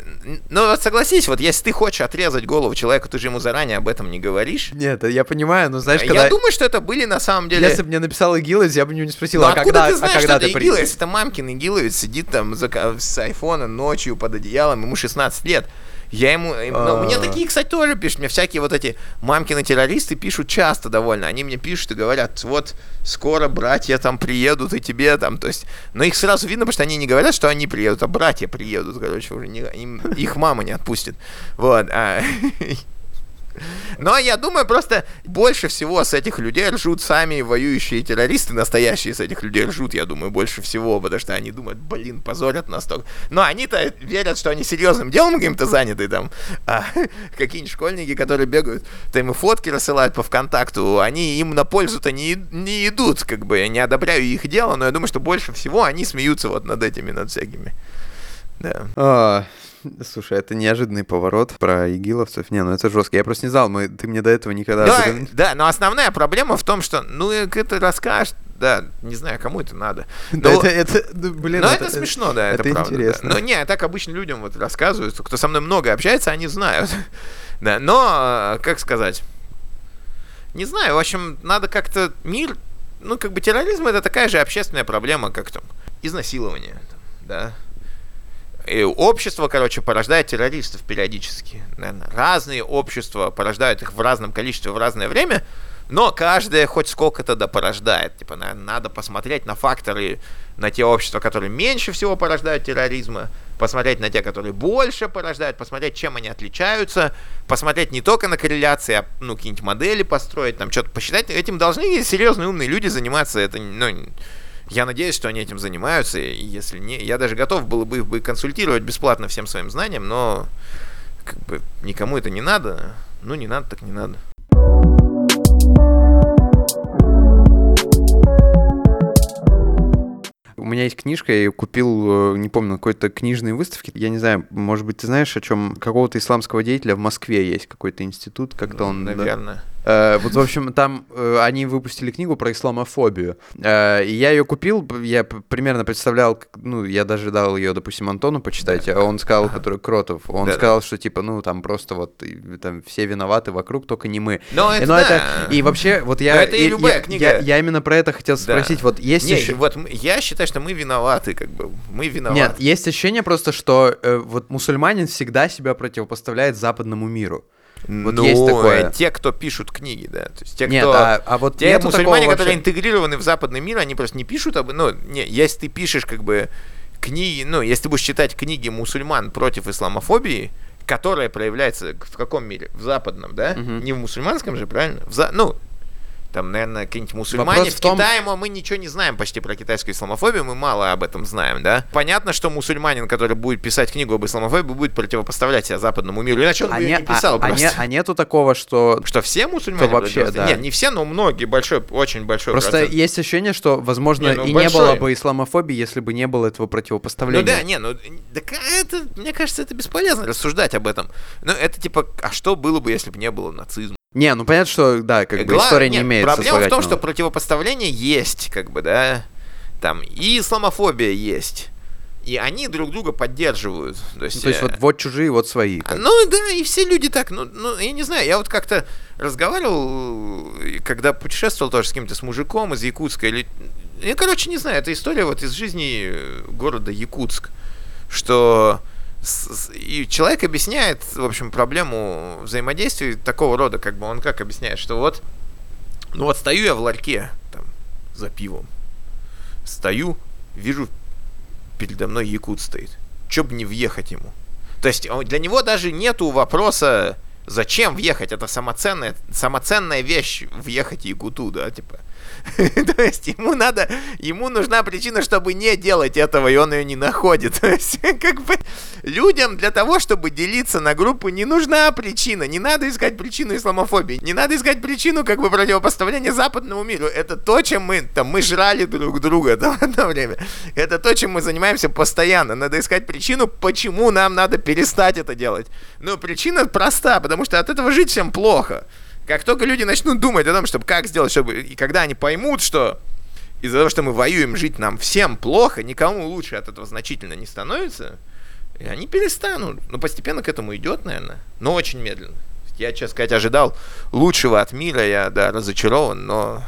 Speaker 3: ну вот согласись, вот если ты хочешь отрезать голову человеку, ты же ему заранее об этом не говоришь.
Speaker 2: Нет, я понимаю, но знаешь, когда...
Speaker 3: Я думаю, что это были на самом деле...
Speaker 2: Если бы мне написал Игиловец, я бы не спросил, а когда,
Speaker 3: ты знаешь,
Speaker 2: а когда
Speaker 3: ты Игиловец? Это мамкин Игиловец сидит там с айфон телефона ночью под одеялом, ему 16 лет. Я ему... Ну, мне такие, кстати, тоже пишут. Мне всякие вот эти мамкины террористы пишут часто довольно. Они мне пишут и говорят, вот скоро братья там приедут и тебе там, то есть... Но их сразу видно, потому что они не говорят, что они приедут, а братья приедут, короче, уже не, им, их мама не отпустит. Вот. А, Но я думаю, просто больше всего с этих людей ржут сами воюющие террористы, настоящие с этих людей ржут, я думаю, больше всего, потому что они думают, блин, позорят нас только. Но они-то верят, что они серьезным делом каким-то заняты там. А какие-нибудь школьники, которые бегают, там и фотки рассылают по ВКонтакту, они им на пользу-то не, не идут, как бы, я не одобряю их дело, но я думаю, что больше всего они смеются вот над этими, над всякими.
Speaker 2: Да. А, Слушай, это неожиданный поворот про игиловцев. Не, ну это жестко. Я просто не знал, мы, ты мне до этого никогда...
Speaker 3: Да, да, но основная проблема в том, что, ну, это расскажешь, да, не знаю, кому это надо.
Speaker 2: Но, да, это, это, блин,
Speaker 3: но это, это смешно, да, это, это правда.
Speaker 2: Интересно.
Speaker 3: Да. Но не, так обычно людям вот рассказывают, кто со мной много общается, они знают. да, но, как сказать, не знаю, в общем, надо как-то мир, ну, как бы терроризм это такая же общественная проблема, как там изнасилование, да, общество, короче, порождает террористов периодически. Наверное, разные общества порождают их в разном количестве в разное время. Но каждая хоть сколько-то да порождает. Типа, наверное, надо посмотреть на факторы, на те общества, которые меньше всего порождают терроризма, посмотреть на те, которые больше порождают, посмотреть, чем они отличаются, посмотреть не только на корреляции, а ну, какие-нибудь модели построить, там что-то посчитать. Этим должны серьезные умные люди заниматься. Это, ну, я надеюсь, что они этим занимаются, и если не, я даже готов был бы их консультировать бесплатно всем своим знаниям, но как бы никому это не надо. Ну, не надо, так не надо.
Speaker 2: У меня есть книжка, я ее купил, э, не помню, на какой-то книжной выставке. Я не знаю, может быть, ты знаешь, о чем какого-то исламского деятеля в Москве есть какой-то институт, как-то он...
Speaker 3: Наверное.
Speaker 2: Да, вот, в общем, там э, они выпустили книгу про исламофобию. Э, и я ее купил, я примерно представлял, ну, я даже дал ее, допустим, Антону почитать, а он сказал, который Кротов, он сказал, что типа, ну, там просто вот там все виноваты вокруг, только не мы.
Speaker 3: Но это,
Speaker 2: Но
Speaker 3: да.
Speaker 2: это и вообще, вот я,
Speaker 3: это и любая
Speaker 2: я,
Speaker 3: книга.
Speaker 2: Я, я именно про это хотел спросить. Вот есть
Speaker 3: Не,
Speaker 2: еще...
Speaker 3: вот я считаю, что мы виноваты, как бы. Мы виноваты.
Speaker 2: Нет, есть ощущение просто, что э, вот мусульманин всегда себя противопоставляет западному миру. Вот
Speaker 3: ну,
Speaker 2: есть такое.
Speaker 3: э, те, кто пишут книги, да. То есть те,
Speaker 2: Нет,
Speaker 3: кто...
Speaker 2: а, а вот
Speaker 3: Те мусульмане, которые
Speaker 2: вообще-
Speaker 3: интегрированы в западный мир, они просто не пишут об... Ну, не, если ты пишешь, как бы, книги... Ну, если ты будешь читать книги мусульман против исламофобии, которая проявляется в каком мире? В западном, да?
Speaker 2: Мгм.
Speaker 3: Не в мусульманском же, правильно? В за... Ну, там, наверное, какие-нибудь мусульмане
Speaker 2: Вопрос
Speaker 3: в,
Speaker 2: в том-
Speaker 3: Китае, мы, ничего не знаем почти про китайскую исламофобию, мы мало об этом знаем, да? Понятно, что мусульманин, который будет писать книгу об исламофобии, будет противопоставлять себя западному миру, иначе он
Speaker 2: А,
Speaker 3: бы
Speaker 2: не-
Speaker 3: не писал
Speaker 2: а- а
Speaker 3: просто.
Speaker 2: не- а нету такого, что
Speaker 3: Что все мусульмане?
Speaker 2: То вообще, да.
Speaker 3: Нет, не все, но многие, большой, очень большой
Speaker 2: Просто
Speaker 3: процент.
Speaker 2: есть ощущение, что, возможно,
Speaker 3: Не, ну,
Speaker 2: и не
Speaker 3: большой.
Speaker 2: было бы исламофобии, если бы не было этого
Speaker 3: Ну
Speaker 2: противопоставления.
Speaker 3: да, не, ну так это, мне кажется, это бесполезно рассуждать об этом. Ну это типа, а что было бы, если бы не было нацизма?
Speaker 2: Не, ну понятно, что, да, как бы
Speaker 3: Гла-
Speaker 2: история не
Speaker 3: нет,
Speaker 2: имеет
Speaker 3: Проблема в том, что противопоставление есть, как бы, да, там и исламофобия есть. И они друг друга поддерживают. То есть,
Speaker 2: Ну, то есть
Speaker 3: э,
Speaker 2: вот, вот чужие, вот свои. Как.
Speaker 3: Ну да, и все люди так, ну, ну я не знаю, я вот как-то разговаривал, когда путешествовал тоже с кем-то с мужиком из Якутска, или, я, короче, не знаю, это история вот из жизни э, города Якутск, что и человек объясняет, в общем, проблему взаимодействия такого рода, как бы он как объясняет, что вот, ну вот стою я в ларьке, там, за пивом, стою, вижу, передо мной якут стоит, чё бы не въехать ему. То есть он- для него даже нету вопроса, зачем въехать, это самоценная, самоценная вещь, въехать якуту, да, типа. То есть ему надо, ему нужна причина, чтобы не делать этого, и он ее не находит. То есть как бы людям для того, чтобы делиться на группы, не нужна причина. Не надо искать причину исламофобии. Не надо искать причину как бы противопоставления западному миру. Это то, чем мы, там, мы жрали друг друга там, одно время. Это то, чем мы занимаемся постоянно. Надо искать причину, почему нам надо перестать это делать. Но причина проста, потому что от этого жить всем плохо. Как только люди начнут думать о том, чтобы как сделать, чтобы... И когда они поймут, что из-за того, что мы воюем, жить нам всем плохо, никому лучше от этого значительно не становится, и они перестанут. Ну, постепенно к этому идет, наверное, но очень медленно. Я, честно сказать, ожидал лучшего от мира, я, да, разочарован, но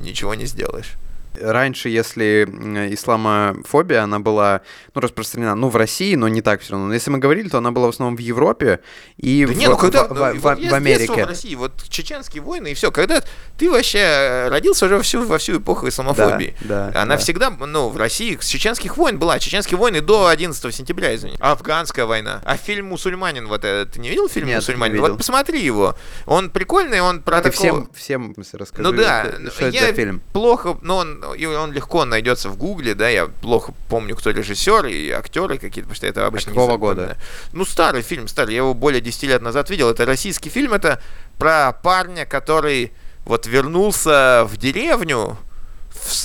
Speaker 3: ничего не сделаешь.
Speaker 2: Раньше, если исламофобия, она была ну, распространена, ну, в России, но не так все равно. Но если мы говорили, то она была в основном в Европе и
Speaker 3: Да
Speaker 2: в,
Speaker 3: не, ну когда
Speaker 2: в-
Speaker 3: ну,
Speaker 2: в-
Speaker 3: вот
Speaker 2: в Америке.
Speaker 3: в России, вот чеченские войны и все, когда ты вообще э, родился уже во всю, во всю эпоху исламофобии.
Speaker 2: Да, да,
Speaker 3: Она
Speaker 2: да.
Speaker 3: всегда, ну, в России с чеченских войн была. Чеченские войны до 11 сентября, извини. Афганская война. А фильм «Мусульманин», вот это, ты не видел фильм
Speaker 2: Нет,
Speaker 3: «Мусульманин»?
Speaker 2: не видел.
Speaker 3: Вот посмотри его. Он прикольный, он про
Speaker 2: Ты
Speaker 3: такого...
Speaker 2: всем, всем в смысле, расскажи,
Speaker 3: Ну да,
Speaker 2: что, что это
Speaker 3: я
Speaker 2: за фильм.
Speaker 3: плохо, но он, и он легко найдется в Гугле, да, я плохо помню, кто режиссер и актеры какие-то, потому что это обычно не
Speaker 2: какого года?
Speaker 3: Ну, старый фильм, старый, я его более 10 лет назад видел, это российский фильм, это про парня, который вот вернулся в деревню,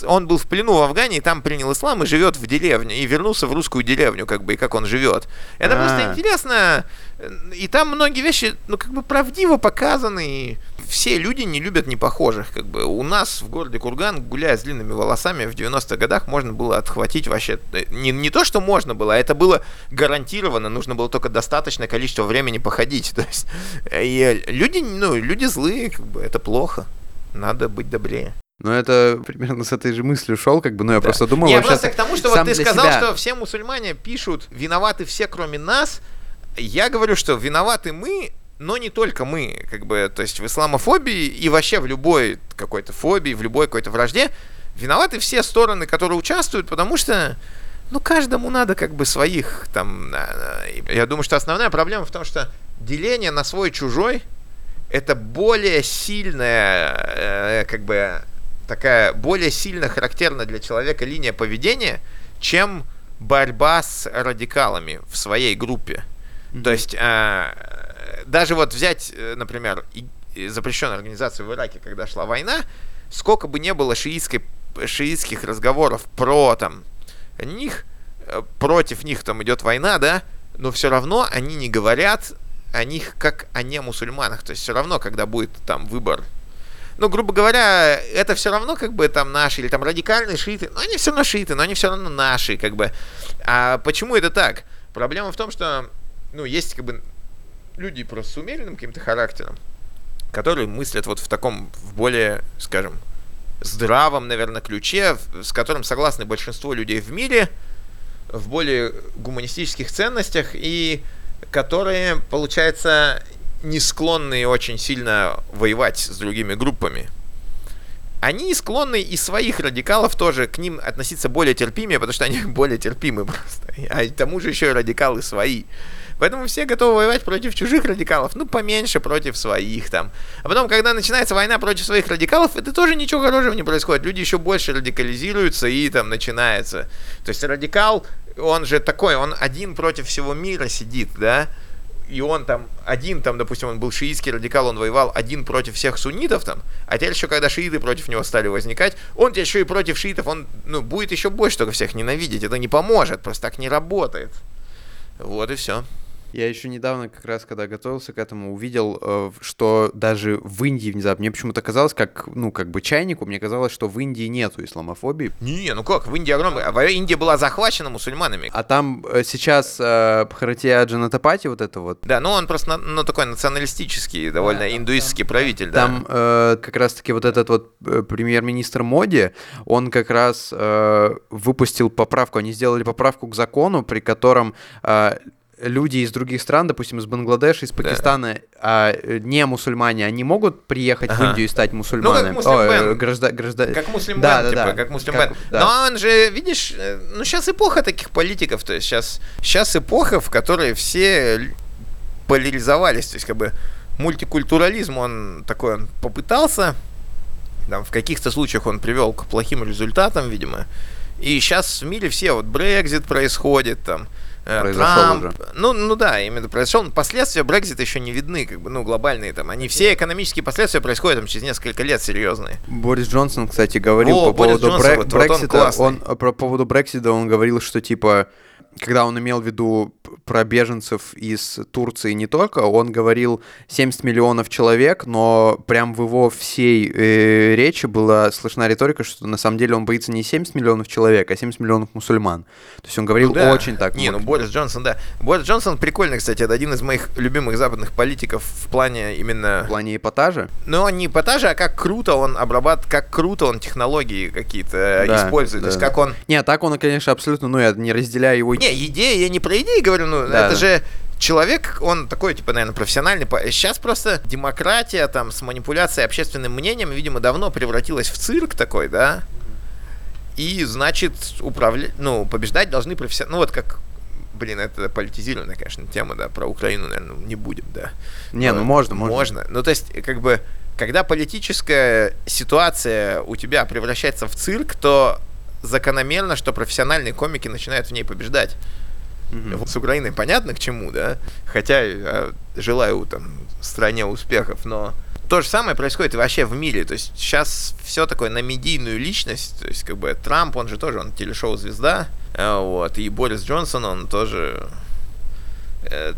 Speaker 3: он был в плену в Афгане, и там принял ислам и живет в деревне, и вернулся в русскую деревню, как бы, и как он живет. Это
Speaker 2: А.
Speaker 3: просто интересно, э, и там многие вещи, ну, как бы правдиво показаны, все люди не любят непохожих, как бы. У нас в городе Курган, гуляя с длинными волосами, в 90-х годах можно было отхватить вообще, э, не, не то, что можно было, а это было гарантированно, нужно было только достаточное количество времени походить, то есть, э, и люди, ну, люди злые, как бы, это плохо, надо быть добрее.
Speaker 2: Ну, это примерно с этой же мыслью шел, как бы, ну, я просто думал... Вообще
Speaker 3: просто к тому, что вот ты сказал,
Speaker 2: себя.
Speaker 3: что все мусульмане пишут, виноваты все, кроме нас. Я говорю, что виноваты мы, но не только мы, как бы, то есть в исламофобии и вообще в любой какой-то фобии, в любой какой-то вражде виноваты все стороны, которые участвуют, потому что, ну, каждому надо как бы своих там... Я думаю, что основная проблема в том, что деление на свой-чужой это более сильная, э, как бы, такая более сильно характерна для человека линия поведения, чем борьба с радикалами в своей группе. Mm-hmm. То есть э, даже вот взять, э, например, запрещенную организацию в Ираке, когда шла война, сколько бы не было шиитской, шиитских разговоров про там них, э, против них там идет война, да, но все равно они не говорят о них как о не мусульманах. То есть все равно, когда будет там выбор ну, грубо говоря, это все равно как бы там наши или там радикальные шииты, но они все равно шииты, но они все равно наши, как бы. А почему это так? Проблема в том, что, ну, есть как бы люди просто с умеренным каким-то характером, которые мыслят вот в таком, в более, скажем, здравом, наверное, ключе, с которым согласны большинство людей в мире, в более гуманистических ценностях, и которые, получается, не склонны очень сильно воевать с другими группами. Они склонны и своих радикалов тоже к ним относиться более терпимее, потому что они более терпимы просто. А к тому же еще и радикалы свои. Поэтому все готовы воевать против чужих радикалов, ну, поменьше против своих там. А потом, когда начинается война против своих радикалов, это тоже ничего хорошего не происходит. Люди еще больше радикализируются и там начинается. То есть радикал, он же такой, он один против всего мира сидит, да? И он там один, там, допустим, он был шиитский радикал, он воевал один против всех суннитов там, а теперь еще, когда шииты против него стали возникать, он теперь еще и против шиитов, он, ну, будет еще больше только всех ненавидеть, это не поможет, просто так не работает. Вот и все.
Speaker 2: Я еще недавно, как раз, когда готовился к этому, увидел, э, что даже в Индии внезапно, мне почему-то казалось, как, ну, как бы чайнику, мне казалось, что в Индии нету исламофобии.
Speaker 3: Не, ну как, в Индии огромная, Индия была захвачена мусульманами.
Speaker 2: А там э, сейчас э, Бхаратия Джанатапати вот это вот.
Speaker 3: Да, ну он просто, ну, такой националистический, довольно да, индуистский там, правитель,
Speaker 2: там,
Speaker 3: да.
Speaker 2: Там э, как раз-таки вот этот вот премьер-министр Моди, он как раз э, выпустил поправку, они сделали поправку к закону, при котором э, люди из других стран, допустим, из Бангладеша, из Пакистана, да. а э, не мусульмане, они могут приехать ага. в Индию и стать мусульманами?
Speaker 3: Ну, как муслимбен.
Speaker 2: О, гражда, гражда...
Speaker 3: Как муслимбен, да, типа, да, да. как муслимбен. Как, да. Но он же, видишь, э, ну сейчас эпоха таких политиков, то есть сейчас, сейчас эпоха, в которой все поляризовались, то есть как бы мультикультурализм, он такой, он попытался, там, в каких-то случаях он привел к плохим результатам, видимо, и сейчас в мире все, вот Брекзит происходит, там,
Speaker 2: Э, произошел Трамп, уже.
Speaker 3: Ну, ну да, именно произошел. Последствия Брекзита еще не видны, как бы, ну, глобальные там. Они все экономические последствия происходят там через несколько лет серьезные.
Speaker 2: Борис Джонсон, кстати, говорил
Speaker 3: О,
Speaker 2: по поводу
Speaker 3: Джонсон, Брек- вот,
Speaker 2: Брексита. Он, он по поводу Брексита он говорил, что типа когда он имел в виду про беженцев из Турции не только, он говорил 70 миллионов человек, но прям в его всей э, речи была слышна риторика, что на самом деле он боится не 70 миллионов человек, а 70 миллионов мусульман. То есть он говорил ну, да. очень так.
Speaker 3: Не, ну Борис Джонсон, да. Борис Джонсон прикольный, кстати, это один из моих любимых западных политиков в плане именно...
Speaker 2: В плане эпатажа?
Speaker 3: Ну, не эпатажа, а как круто он обрабатывает, как круто он технологии какие-то да, использует. Да. То есть как он...
Speaker 2: Не, так он, конечно, абсолютно, ну, я не разделяю его
Speaker 3: не, идея, я не про идеи говорю, ну, да, это да. же человек, он такой, типа, наверное, профессиональный. Сейчас просто демократия там с манипуляцией общественным мнением, видимо, давно превратилась в цирк такой, да? И, значит, управлять, ну, побеждать должны профессионалы. Ну, вот как блин, это политизированная, конечно, тема, да, про Украину, наверное, не будем, да.
Speaker 2: Не, Но, ну можно, можно.
Speaker 3: Можно. Ну, то есть, как бы, когда политическая ситуация у тебя превращается в цирк, то закономерно, что профессиональные комики начинают в ней побеждать. Mm-hmm. Вот с Украиной понятно к чему, да? Хотя я желаю там стране успехов, но то же самое происходит вообще в мире. То есть сейчас все такое на медийную личность. То есть как бы Трамп, он же тоже, он телешоу-звезда. Э, вот. И Борис Джонсон, он тоже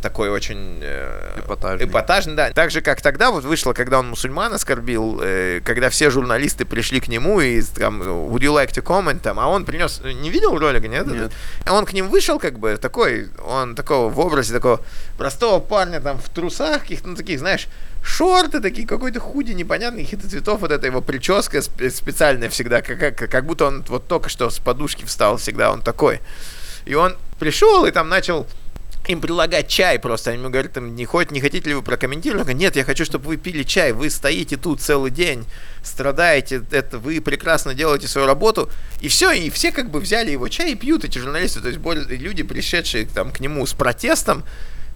Speaker 3: такой очень э,
Speaker 2: эпатажный.
Speaker 3: эпатажный, да. Так же, как тогда вот вышло, когда он мусульман оскорбил, э, когда все журналисты пришли к нему и там, would you like to comment, там, а он принес, не видел ролика, нет?
Speaker 2: Нет.
Speaker 3: А он к ним вышел, как бы, такой, он такого в образе такого простого парня там в трусах, каких-то, ну, таких, знаешь, шорты такие, какой-то худи непонятный, каких-то цветов, вот эта его прическа специальная всегда, как, как, как будто он вот только что с подушки встал всегда, он такой. И он пришел и там начал им предлагать чай просто. Они мне говорят, там, не, хоть, не хотите ли вы прокомментировать? говорю, Нет, я хочу, чтобы вы пили чай. Вы стоите тут целый день, страдаете, это вы прекрасно делаете свою работу. И все, и все как бы взяли его чай и пьют, эти журналисты. То есть люди, пришедшие там, к нему с протестом,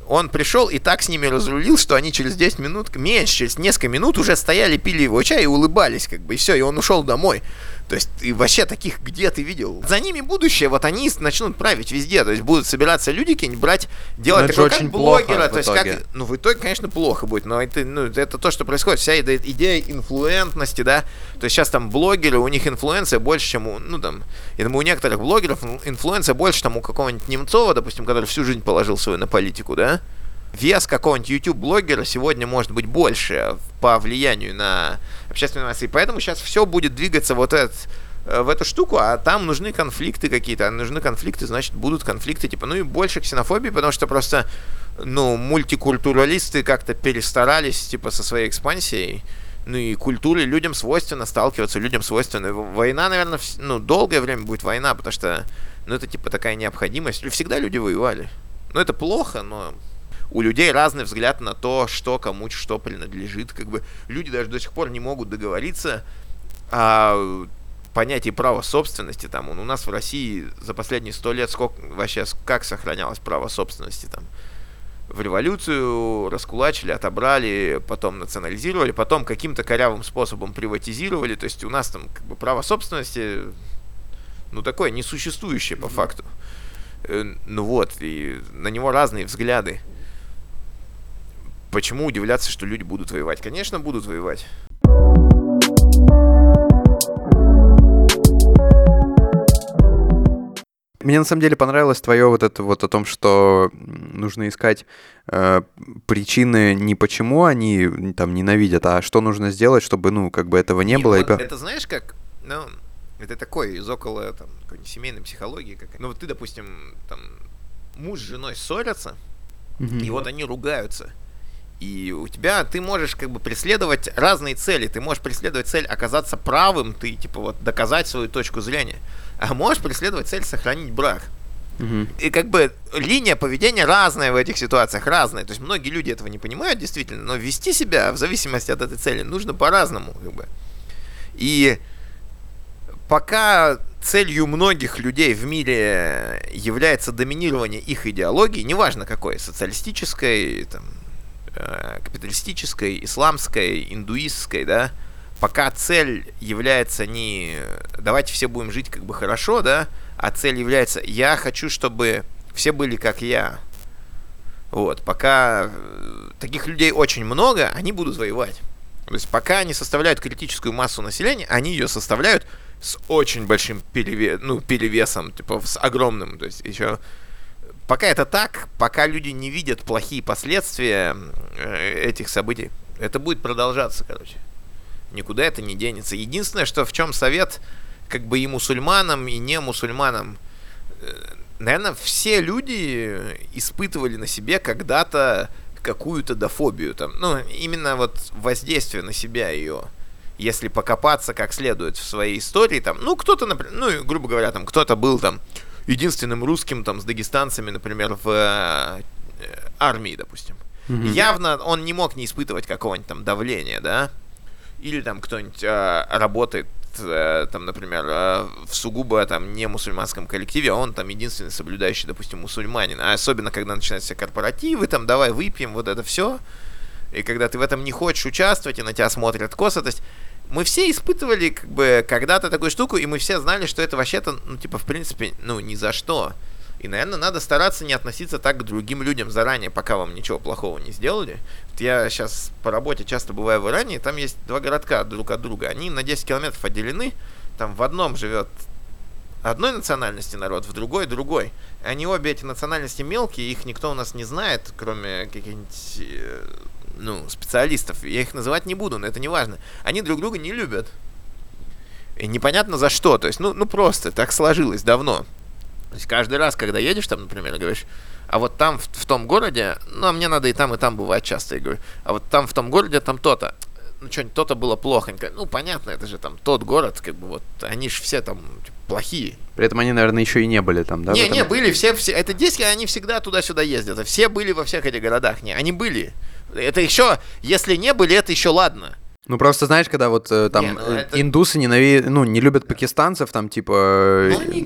Speaker 3: он пришел и так с ними разрулил, что они через 10 минут, меньше, через несколько минут уже стояли, пили его чай и улыбались, как бы, и все, и он ушел домой. То есть, и вообще таких где ты видел? За ними будущее, вот они начнут править везде, то есть будут собираться люди какие-нибудь брать, делать
Speaker 2: такой, как блогера,
Speaker 3: то есть как, ну в итоге, конечно, плохо будет, но это, ну, это то, что происходит, вся идея инфлуентности, да, то есть сейчас там блогеры, у них инфлюенция больше, чем у, ну там, я думаю, у некоторых блогеров инфлюенция больше, там, у какого-нибудь Немцова, допустим, который всю жизнь положил свою на политику, да, вес какого-нибудь YouTube-блогера сегодня может быть больше по влиянию на общественную массу. И поэтому сейчас все будет двигаться вот этот э, в эту штуку, а там нужны конфликты какие-то, а нужны конфликты, значит, будут конфликты, типа, ну и больше ксенофобии, потому что просто, ну, мультикультуралисты как-то перестарались, типа, со своей экспансией, ну и культуре людям свойственно сталкиваться, людям свойственно. Война, наверное, ну, долгое время будет война, потому что, ну, это, типа, такая необходимость. Всегда люди воевали. Ну, это плохо, но у людей разный взгляд на то, что кому что принадлежит. Как бы люди даже до сих пор не могут договориться о понятии права собственности. Там, у нас в России за последние сто лет сколько вообще как сохранялось право собственности там в революцию раскулачили, отобрали, потом национализировали, потом каким-то корявым способом приватизировали. То есть у нас там как бы право собственности, ну такое несуществующее по факту. Э, ну вот, и на него разные взгляды почему удивляться, что люди будут воевать? Конечно, будут воевать.
Speaker 2: Мне на самом деле понравилось твое вот это вот о том, что нужно искать э, причины не почему они там ненавидят, а что нужно сделать, чтобы ну как бы этого не, не было.
Speaker 3: Вот, и... Это знаешь как, ну это такой из около там семейной психологии какая. Ну вот ты допустим там муж с женой ссорятся, mm-hmm. и вот они ругаются. И у тебя, ты можешь как бы преследовать разные цели. Ты можешь преследовать цель оказаться правым, ты типа вот доказать свою точку зрения. А можешь преследовать цель сохранить брак. Угу. И как бы линия поведения разная в этих ситуациях, разная. То есть многие люди этого не понимают действительно, но вести себя в зависимости от этой цели нужно по-разному. Как бы. И пока целью многих людей в мире является доминирование их идеологии, неважно какой, социалистической, там, капиталистической, исламской, индуистской, да, пока цель является не давайте все будем жить как бы хорошо, да, а цель является я хочу, чтобы все были как я. Вот, пока э, таких людей очень много, они будут воевать. То есть пока они составляют критическую массу населения, они ее составляют с очень большим переве ну, перевесом, типа с огромным. То есть еще Пока это так, пока люди не видят плохие последствия э, этих событий, это будет продолжаться, короче. Никуда это не денется. Единственное, что в чем совет как бы и мусульманам, и не мусульманам, э, наверное, все люди испытывали на себе когда-то какую-то дофобию, там, ну, именно вот воздействие на себя ее, если покопаться как следует в своей истории, там, ну, кто-то, например, ну, грубо говоря, там, кто-то был там единственным русским там с дагестанцами, например, в э, армии, допустим. Mm-hmm. Явно он не мог не испытывать какого-нибудь там давления, да? Или там кто-нибудь э, работает э, там, например, э, в сугубо там не мусульманском коллективе, а он там единственный соблюдающий, допустим, мусульманин. А особенно, когда начинаются корпоративы, там, давай выпьем, вот это все. И когда ты в этом не хочешь участвовать, и на тебя смотрят косо, то есть мы все испытывали как бы когда-то такую штуку, и мы все знали, что это вообще-то, ну, типа, в принципе, ну, ни за что. И, наверное, надо стараться не относиться так к другим людям заранее, пока вам ничего плохого не сделали. Вот я сейчас по работе часто бываю в Иране, там есть два городка друг от друга. Они на 10 километров отделены. Там в одном живет одной национальности народ, в другой другой. Они обе эти национальности мелкие, их никто у нас не знает, кроме каких-нибудь э, ну, специалистов. Я их называть не буду, но это не важно. Они друг друга не любят. И непонятно за что. То есть, ну, ну просто, так сложилось давно. То есть каждый раз, когда едешь там, например, говоришь, а вот там, в, в том городе, ну, а мне надо и там, и там бывать часто, я говорю, а вот там, в том городе, там то-то. ну, что-нибудь то-то было плохонько. Ну, понятно, это же там тот город, как бы вот, они же все там типа, плохие.
Speaker 2: При этом они, наверное, еще и не были там, да?
Speaker 3: не,
Speaker 2: этом-
Speaker 3: не, были все, все, это диски, они всегда туда-сюда ездят, а все были во всех этих городах, не, они были. Это еще, если не были, это еще ладно.
Speaker 2: Ну просто знаешь, когда вот э, там
Speaker 3: Не, ну,
Speaker 2: э,
Speaker 3: это-
Speaker 2: индусы ненави... ну, не любят пакистанцев, там типа... э,
Speaker 3: Ну, они-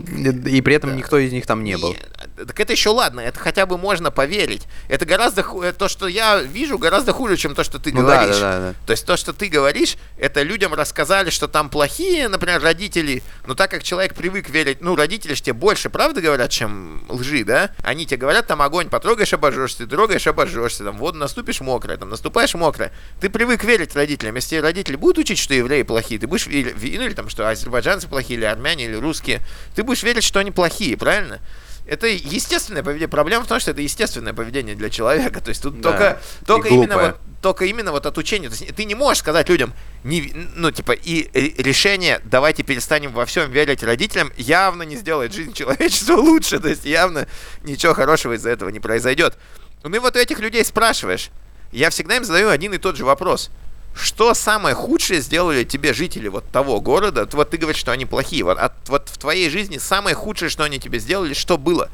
Speaker 2: И при этом
Speaker 3: да.
Speaker 2: никто из них там не был.
Speaker 3: Так это еще ладно, это хотя бы можно поверить. Это гораздо ху- э, то, что я вижу, гораздо хуже, чем то, что ты
Speaker 2: Ну да,
Speaker 3: говоришь.
Speaker 2: да, да, да.
Speaker 3: То есть то, что ты говоришь, это людям рассказали, что там плохие, например, родители. Но так как человек привык верить, ну, родители же тебе больше правды говорят, чем лжи, да? Они тебе говорят, там огонь потрогаешь, обожжешься, ты трогаешь, обожжешься, там воду наступишь мокрое, там наступаешь мокрое. Ты привык верить родителям. Если родители будут учить, что евреи плохие, ты будешь верить, ну, или там, что азербайджанцы плохие, или армяне, или русские, ты будешь верить, что они плохие, правильно? Это естественное поведение. Проблема в том, что это естественное поведение для человека. То есть тут
Speaker 2: Да.
Speaker 3: только,
Speaker 2: И
Speaker 3: только именно вот только именно вот от учения. То есть ты не можешь сказать людям, не, ну, типа, и э, решение, давайте перестанем во всем верить родителям, явно не сделает жизнь человечества лучше. То есть явно ничего хорошего из-за этого не произойдет. Ну и вот у этих людей спрашиваешь, я всегда им задаю один и тот же вопрос. Что самое худшее сделали тебе жители вот того города? Вот ты говоришь, что они плохие. Вот, от- вот в твоей жизни самое худшее, что они тебе сделали, что было?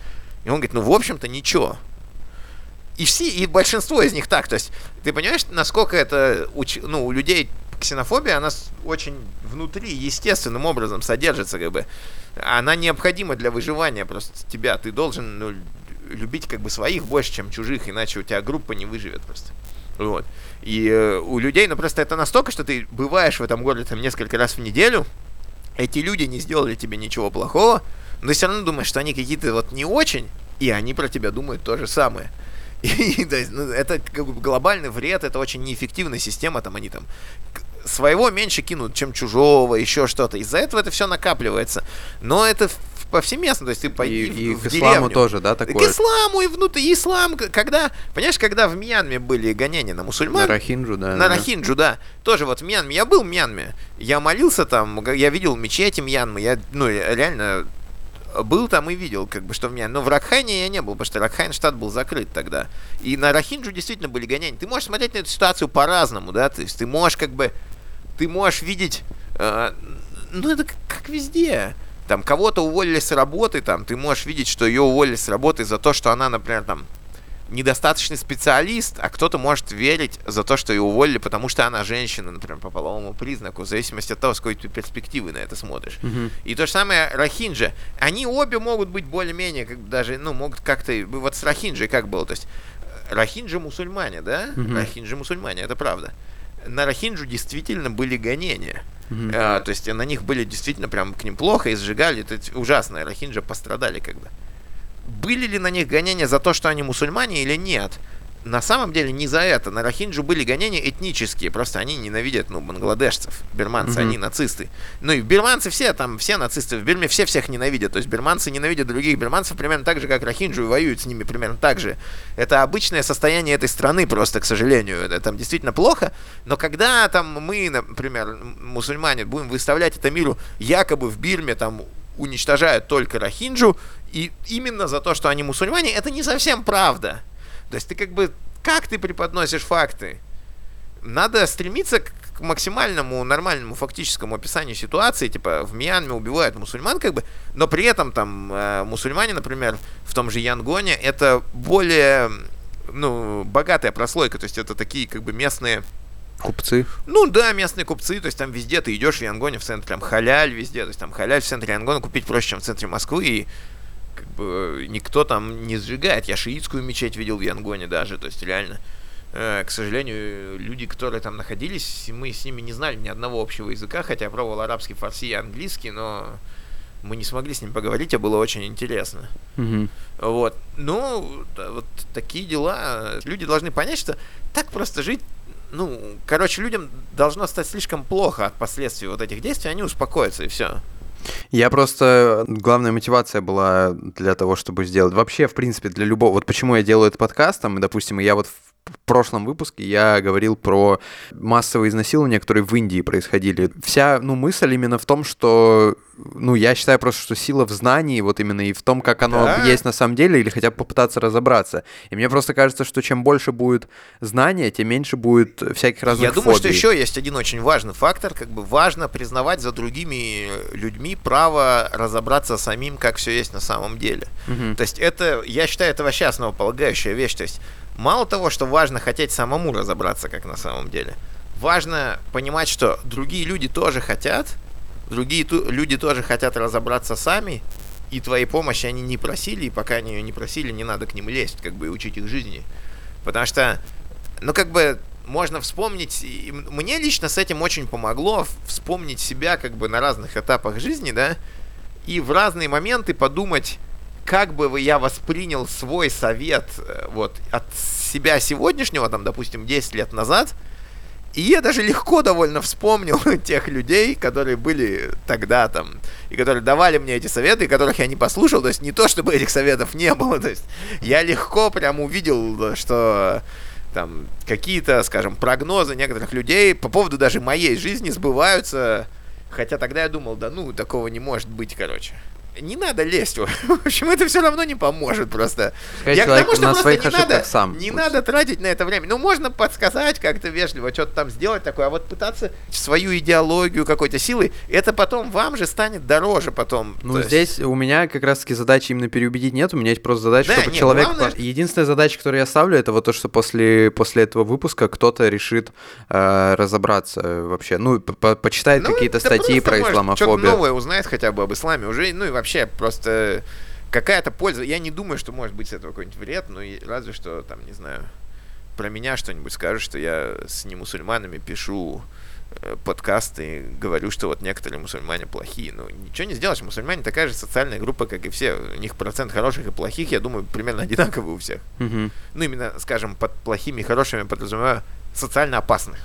Speaker 3: И он говорит, ну, в общем-то, ничего. И все, и большинство из них так. То есть, ты понимаешь, насколько это уч- ну, у людей ксенофобия, она очень внутри естественным образом содержится, как бы. Она необходима для выживания просто тебя. Ты должен ну, любить как бы своих больше, чем чужих, иначе у тебя группа не выживет просто. Вот. И э, у людей, ну просто это настолько, что ты бываешь в этом городе там несколько раз в неделю, эти люди не сделали тебе ничего плохого, но все равно думаешь, что они какие-то вот не очень, и они про тебя думают то же самое. И, есть, ну, это как бы глобальный вред, это очень неэффективная система, там они там своего меньше кинут, чем чужого, еще что-то. Из-за этого это все накапливается. Но это повсеместно, то есть ты
Speaker 2: И,
Speaker 3: пойди
Speaker 2: и
Speaker 3: в,
Speaker 2: к
Speaker 3: в
Speaker 2: исламу
Speaker 3: деревню.
Speaker 2: тоже, да,
Speaker 3: К
Speaker 2: такое?
Speaker 3: исламу и внутри ислам, к- когда, понимаешь, когда в Мьянме были гонения на мусульман,
Speaker 2: На Рахинджу, да.
Speaker 3: на
Speaker 2: да.
Speaker 3: Рахинджу, да. Тоже вот в Мьянме. Я был в Мьянме. Я молился там, я видел мечети Мьянмы. Я, ну, реально был там и видел, как бы, что в Мьянме. Но в Ракхайне я не был, потому что Ракхайн штат был закрыт тогда. И на Рахинджу действительно были гонения. Ты можешь смотреть на эту ситуацию по-разному, да, то есть ты можешь как бы, ты можешь видеть, э, ну, это к- как везде. Там кого-то уволили с работы, там, ты можешь видеть, что ее уволили с работы за то, что она, например, там, недостаточный специалист, а кто-то может верить за то, что ее уволили, потому что она женщина, например, по половому признаку, в зависимости от того, с какой ты перспективы на это смотришь.
Speaker 2: Мгм.
Speaker 3: И то же самое Рахинджа. Они обе могут быть более-менее, как бы даже, ну, могут как-то... Вот с Рахинджей как было? То есть Рахинджи мусульмане, да?
Speaker 2: Мгм.
Speaker 3: Рахинджи мусульмане, это правда. На Рахинджу действительно были гонения.
Speaker 2: Мгм.
Speaker 3: А, то есть на них были действительно прям к ним плохо и сжигали. Это ужасно. Рахинджа пострадали как бы. Были ли на них гонения за то, что они мусульмане или нет? На самом деле не за это. На Рахинджу были гонения этнические. Просто они ненавидят, ну, бангладешцев. Бирманцы,
Speaker 2: Мгм.
Speaker 3: они нацисты. Ну и бирманцы все, там, все нацисты. В Бирме все всех ненавидят. То есть бирманцы ненавидят других бирманцев примерно так же, как Рахинджу, и воюют с ними примерно так же. Это обычное состояние этой страны просто, к сожалению. Это там действительно плохо. Но когда там мы, например, мусульмане, будем выставлять это миру, якобы в Бирме там уничтожают только Рахинджу, и именно за то, что они мусульмане, это не совсем правда. То есть ты как бы, как ты преподносишь факты? Надо стремиться к к максимальному нормальному фактическому описанию ситуации, типа в Мьянме убивают мусульман, как бы, но при этом там э, мусульмане, например, в том же Янгоне, это более ну, богатая прослойка, то есть это такие как бы местные
Speaker 2: Купцы.
Speaker 3: ну да, местные купцы, то есть там везде ты идешь в Янгоне, в центре, там халяль везде, то есть там халяль в центре Янгона купить проще, чем в центре Москвы, и как бы никто там не сжигает. Я шиитскую мечеть видел в Янгоне даже, то есть реально. Э, К сожалению, люди, которые там находились, мы с ними не знали ни одного общего языка, хотя я пробовал арабский, фарси и английский, но мы не смогли с ним поговорить, а было очень интересно.
Speaker 2: Мгм.
Speaker 3: Вот. Ну, вот такие дела. Люди должны понять, что так просто жить, ну, короче, людям должно стать слишком плохо от последствий вот этих действий, они успокоятся и все.
Speaker 2: Я просто... Главная мотивация была для того, чтобы сделать... Вообще, в принципе, для любого... Вот почему я делаю этот подкаст, там, допустим, я вот в прошлом выпуске я говорил про массовые изнасилования, которые в Индии происходили. Вся, ну, мысль именно в том, что, ну, я считаю просто, что сила в знании, вот именно и в том, как оно
Speaker 3: Да.
Speaker 2: есть на самом деле, или хотя бы попытаться разобраться. И мне просто кажется, что чем больше будет знания, тем меньше будет всяких разных
Speaker 3: Я думаю, что
Speaker 2: фобий.
Speaker 3: еще есть один очень важный фактор, как бы важно признавать за другими людьми право разобраться самим, как все есть на самом деле.
Speaker 2: Мгм.
Speaker 3: То есть это, я считаю, это вообще основополагающая вещь. То есть мало того, что важно хотеть самому разобраться, как на самом деле, важно понимать, что другие люди тоже хотят, другие ту- люди тоже хотят разобраться сами, и твоей помощи они не просили, и пока они ее не просили, не надо к ним лезть, как бы и учить их жизни. Потому что, ну как бы можно вспомнить, и мне лично с этим очень помогло вспомнить себя как бы на разных этапах жизни, да, и в разные моменты подумать, как бы я воспринял свой совет э, вот от себя сегодняшнего, там, допустим, 10 лет назад, и я даже легко довольно вспомнил тех людей, которые были тогда там, и которые давали мне эти советы, и которых я не послушал. То есть не то, чтобы этих советов не было. То есть я легко прям увидел, что там какие-то, скажем, прогнозы некоторых людей по поводу даже моей жизни сбываются. Хотя тогда я думал, да ну, такого не может быть, короче. Не надо лезть. В общем, это все равно не поможет просто.
Speaker 2: Пускай
Speaker 3: Я к
Speaker 2: человек
Speaker 3: тому, что
Speaker 2: на
Speaker 3: просто
Speaker 2: своих
Speaker 3: не надо,
Speaker 2: сам
Speaker 3: не надо тратить на это время. Ну, можно подсказать как-то вежливо, что-то там сделать такое, а вот пытаться свою идеологию какой-то силой, это потом вам же станет дороже потом.
Speaker 2: Ну,
Speaker 3: есть-
Speaker 2: здесь у меня как раз-таки задачи именно переубедить нет, у меня есть просто задача,
Speaker 3: Да,
Speaker 2: чтобы
Speaker 3: нет,
Speaker 2: человек...
Speaker 3: главное,
Speaker 2: Единственная задача, которую я ставлю, это вот то, что после, после этого выпуска кто-то решит э, разобраться вообще, ну, по- по- почитает
Speaker 3: Ну,
Speaker 2: какие-то статьи про исламофобию.
Speaker 3: Что-то новое узнает хотя бы об исламе уже, ну и вообще просто какая-то польза. Я не думаю, что может быть с этого какой-нибудь вред, ну и разве что там, не знаю, про меня что-нибудь скажешь, что я с немусульманами пишу э, подкасты говорю, что вот некоторые мусульмане плохие. Ну, ничего не сделаешь, мусульмане такая же социальная группа, как и все. У них процент хороших и плохих, я думаю, примерно одинаковый у всех.
Speaker 2: Мгм.
Speaker 3: Ну, именно, скажем, под плохими и хорошими подразумеваю социально опасных.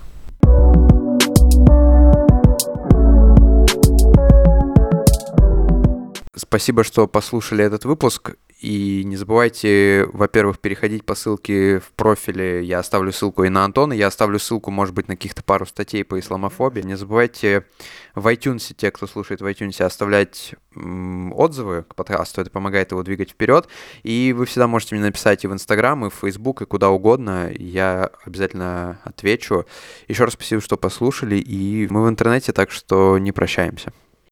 Speaker 2: Спасибо, что послушали этот выпуск. И не забывайте, во-первых, переходить по ссылке в профиле. Я оставлю ссылку и на Антона. Я оставлю ссылку, может быть, на каких-то пару статей по исламофобии. Не забывайте в iTunes, те, кто слушает в iTunes, оставлять отзывы к подкасту. Это помогает его двигать вперед. И вы всегда можете мне написать и в Инстаграм, и в Фейсбук, и куда угодно. Я обязательно отвечу. Еще раз спасибо, что послушали. И мы в интернете, так что не прощаемся.